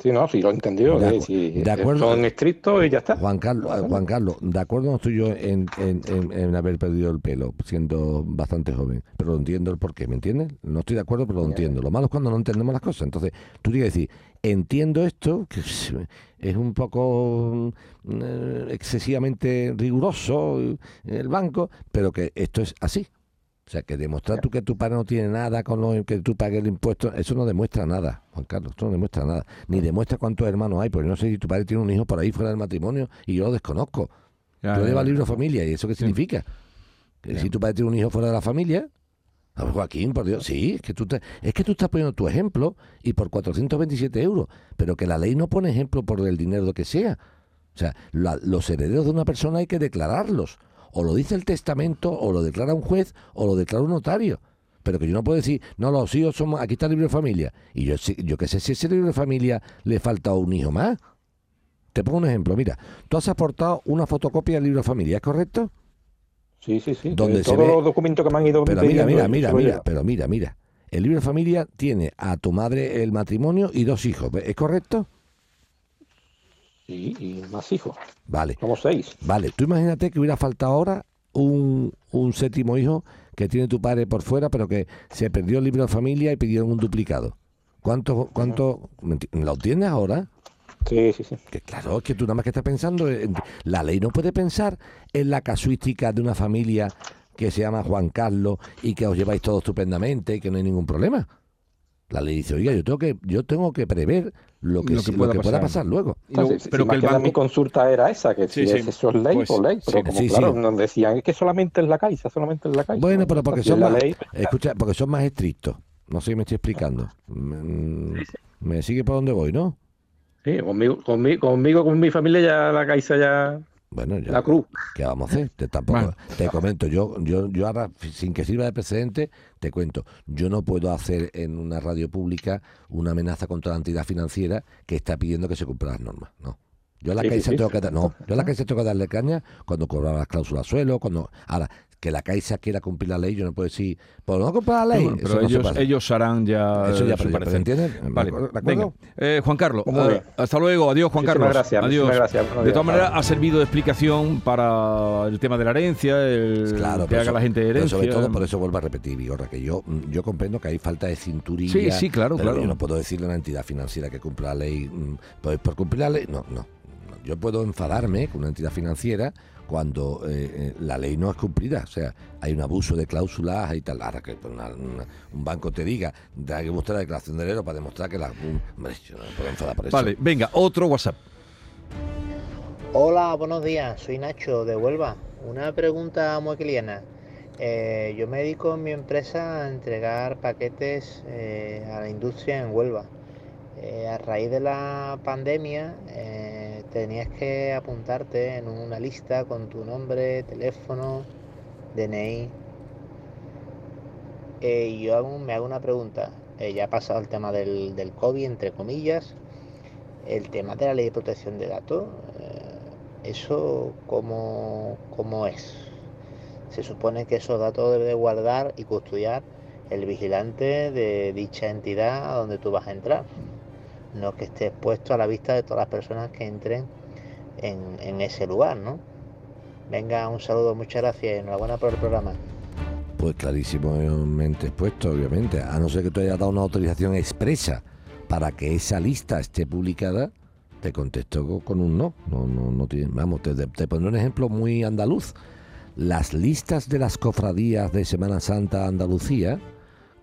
Sí, no, sí, lo he entendido. De sí, de acuerdo. Son estrictos y ya está. Juan Carlos, eh, Juan Carlos, de acuerdo no estoy yo en, en- en- en haber perdido el pelo, siendo bastante joven, pero lo entiendo el porqué, ¿me entiendes? No estoy de acuerdo, pero lo entiendo. Lo malo es cuando no entendemos las cosas. Entonces, tú tienes que decir, entiendo esto, que es un poco mm, eh, excesivamente riguroso eh, el banco, pero que esto es así. O sea, que demostrar tú que tu padre no tiene nada con lo que tú pagues el impuesto, eso no demuestra nada, Juan Carlos, eso no demuestra nada. Ni demuestra cuántos hermanos hay, porque no sé si tu padre tiene un hijo por ahí fuera del matrimonio y yo lo desconozco. Ya, tú ya, llevas ya. libro de familia, ¿y eso qué significa? Que Ya. si tu padre tiene un hijo fuera de la familia, a ver, Joaquín, por Dios, sí, es que, tú te- es que tú estás poniendo tu ejemplo y por 427 euros, pero que la ley no pone ejemplo por el dinero que sea. O sea, la- los herederos de una persona hay que declararlos. O lo dice el testamento, o lo declara un juez, o lo declara un notario. Pero que yo no puedo decir, no, los hijos somos, aquí está el libro de familia. Y yo, yo que sé si ese libro de familia le falta un hijo más. Te pongo un ejemplo, mira, tú has aportado una fotocopia del libro de familia, ¿es correcto? Sí, sí, sí. Donde todos ve- los documentos que me han ido Pero mira, mira, mira, mira, pero mira, mira. El libro de familia tiene a tu madre el matrimonio y dos hijos, ¿es correcto? Y más hijos. Vale. Somos seis. Vale, tú imagínate que hubiera faltado ahora un, un séptimo hijo que tiene tu padre por fuera, pero que se perdió el libro de familia y pidieron un duplicado. ¿Cuánto, cuánto, lo entiendes ahora? Sí, sí, sí. Que claro, es que tú nada más que estás pensando, en- la ley no puede pensar en la casuística de una familia que se llama Juan Carlos y que os lleváis todos estupendamente y que no hay ningún problema. La ley dice, oiga, yo tengo que, yo tengo que prever lo que, Lo que sí- lo pueda pasar. luego. Entonces, si más que nada mi consulta era esa, que Sí, si sí. es- eso es ley, Pues, por ley, pero sí, como sí, claro, sí. nos decían es que solamente en la caixa, solamente en la caixa. Bueno, pero porque Si son es la más, ley, escucha, porque son más estrictos. No sé si me estoy explicando. Mm, ¿Me sigue por dónde voy, no? Sí, conmigo, conmigo, conmigo, con mi familia ya la Caixa ya... Bueno, ya. La cruz. ¿Qué vamos a hacer? Te, tampoco, te comento, yo, yo, yo ahora, sin que sirva de precedente, te cuento. Yo no puedo hacer en una radio pública una amenaza contra la entidad financiera que está pidiendo que se cumplan las normas. No. Yo a la Sí, Caixa sí, tengo sí. que dar, no, yo a la Caixa tengo que darle caña cuando cobraba las cláusulas suelo, cuando ahora que la Caixa quiera cumplir la ley, yo no puedo decir, por no cumplir la ley, Bueno, pero ellos, ellos harán ya Eso ya, eh, su pero- pero parecer. ¿entiendes? ¿De Vale. Eh, Juan Carlos, Pues eh, hasta luego. Adiós, Juan Muchísimas Carlos. gracias, Adiós. gracias. De todas maneras, ha servido de explicación para el tema de la herencia, el Claro, que haga eso- la gente pero herencia. sobre todo por eso vuelvo a repetir, Vigorra, que yo, mm, yo comprendo que hay falta de cinturilla. Sí, sí, claro, claro. Yo no puedo decirle a una entidad financiera que cumpla la ley, mm, pues por cumplir la ley, no. no. Yo puedo enfadarme con una entidad financiera cuando eh, eh, la ley no es cumplida. O sea, hay un abuso de cláusulas y tal. Ahora que una- una- un banco te diga, hay que mostrar la declaración de dinero para demostrar que la... un- hombre, yo no me puedo enfadar por eso. Vale, venga, otro WhatsApp. Hola, buenos días. Soy Nacho de Huelva. Una pregunta muy cliana. Eh, yo me dedico en mi empresa a entregar paquetes eh, a la industria en Huelva. Eh, a raíz de la pandemia eh, tenías que apuntarte en una lista con tu nombre, teléfono, DNI. Eh, y yo hago- me hago una pregunta. Ya ha pasado el tema del, del COVID, entre comillas. El tema de la ley de protección de datos, ¿eso cómo, cómo es? Se supone que esos datos debe de guardar y custodiar el vigilante de dicha entidad a donde tú vas a entrar. No que esté expuesto a la vista de todas las personas que entren en, ese lugar, ¿no? Venga, un saludo, muchas gracias y enhorabuena por el programa. Pues clarísimamente expuesto, obviamente. A no ser que tú hayas dado una autorización expresa para que esa lista esté publicada, te contesto co- con un no. No, no, no tiene- Vamos, te, te pondré un ejemplo muy andaluz. Las listas de las cofradías de Semana Santa Andalucía,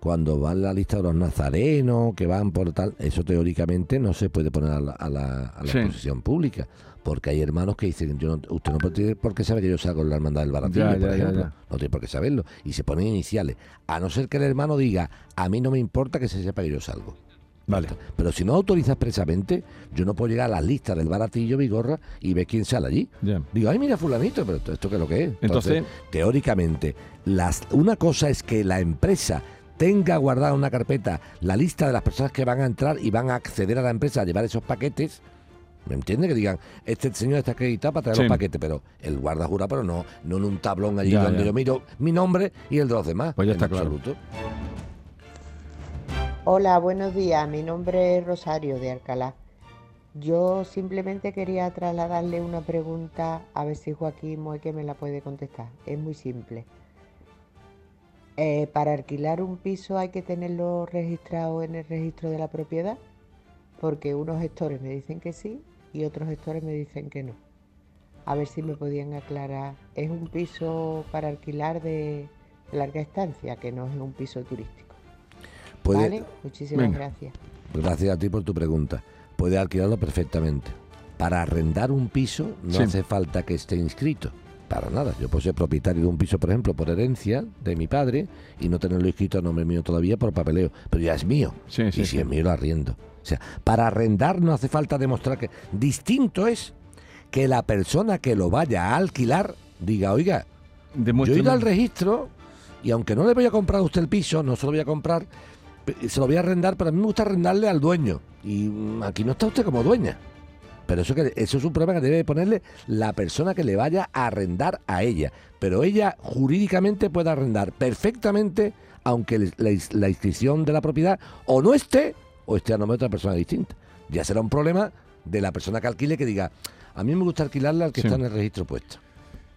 cuando van la lista de los nazarenos, que van por tal, eso teóricamente no se puede poner a la, a la- a la Sí. exposición pública. Porque hay hermanos que dicen, yo no- usted no tiene por qué saber que yo salgo en la hermandad del baratillo, Ya, por ya, ejemplo. ya. No tiene por qué saberlo. Y se ponen iniciales. A no ser que el hermano diga, a mí no me importa que se sepa que yo salgo. Vale. Pero si no autoriza expresamente, yo no puedo llegar a las listas del baratillo Vigorra y ver quién sale allí. Digo, ay, mira fulanito, pero esto, qué es lo que es. Entonces- teóricamente, las, una cosa es que la empresa tenga guardada en una carpeta la lista de las personas que van a entrar y van a acceder a la empresa a llevar esos paquetes. ¿Me entiende? Que digan, este señor está acreditado para traer Sí. los paquetes, pero el guarda jura, pero no, no en un tablón allí Ya, donde ya. yo miro mi nombre y el de los demás. Pues ya está claro. absoluto. Hola, buenos días. Mi nombre es Rosario de Alcalá. Yo simplemente quería trasladarle una pregunta a ver si Joaquín Moeque me la puede contestar. Es muy simple. Eh, ¿Para alquilar un piso hay que tenerlo registrado en el registro de la propiedad? Porque unos gestores me dicen que sí y otros gestores me dicen que no. A ver si me podían aclarar. Es un piso para alquilar de larga estancia, que no es un piso turístico. Puede- Vale, muchísimas Venga. gracias. Gracias a ti por tu pregunta. Puede alquilarlo perfectamente. Para arrendar un piso no Sí. hace falta que esté inscrito. Para nada. Yo puedo ser propietario de un piso, por ejemplo, por herencia de mi padre y no tenerlo inscrito a nombre mío todavía por papeleo. Pero ya es mío. Sí, sí, y si sí. es mío, lo arriendo. O sea, para arrendar no hace falta demostrar que... Distinto es que la persona que lo vaya a alquilar diga, oiga, yo he ido al registro y aunque no le voy a comprar a usted el piso, no se lo voy a comprar, se lo voy a arrendar, pero a mí me gusta arrendarle al dueño. Y mm, aquí no está usted como dueña. Pero eso, que, eso es un problema que debe ponerle la persona que le vaya a arrendar a ella. Pero ella jurídicamente puede arrendar perfectamente, aunque la, ins- la inscripción de la propiedad o no esté, o esté a nombre de otra persona distinta. Ya será un problema de la persona que alquile que diga, a mí me gusta alquilarle al que Sí. está en el registro puesto.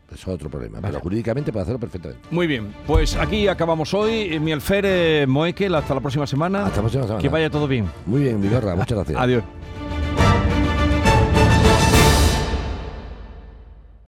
Eso es otro problema. Pero jurídicamente puede hacerlo perfectamente. Muy bien, pues aquí acabamos hoy. Eh, Mi alférez Moekel, hasta la próxima semana. Hasta la próxima semana. Que vaya todo bien. Muy bien, Vigorra, muchas gracias. Adiós.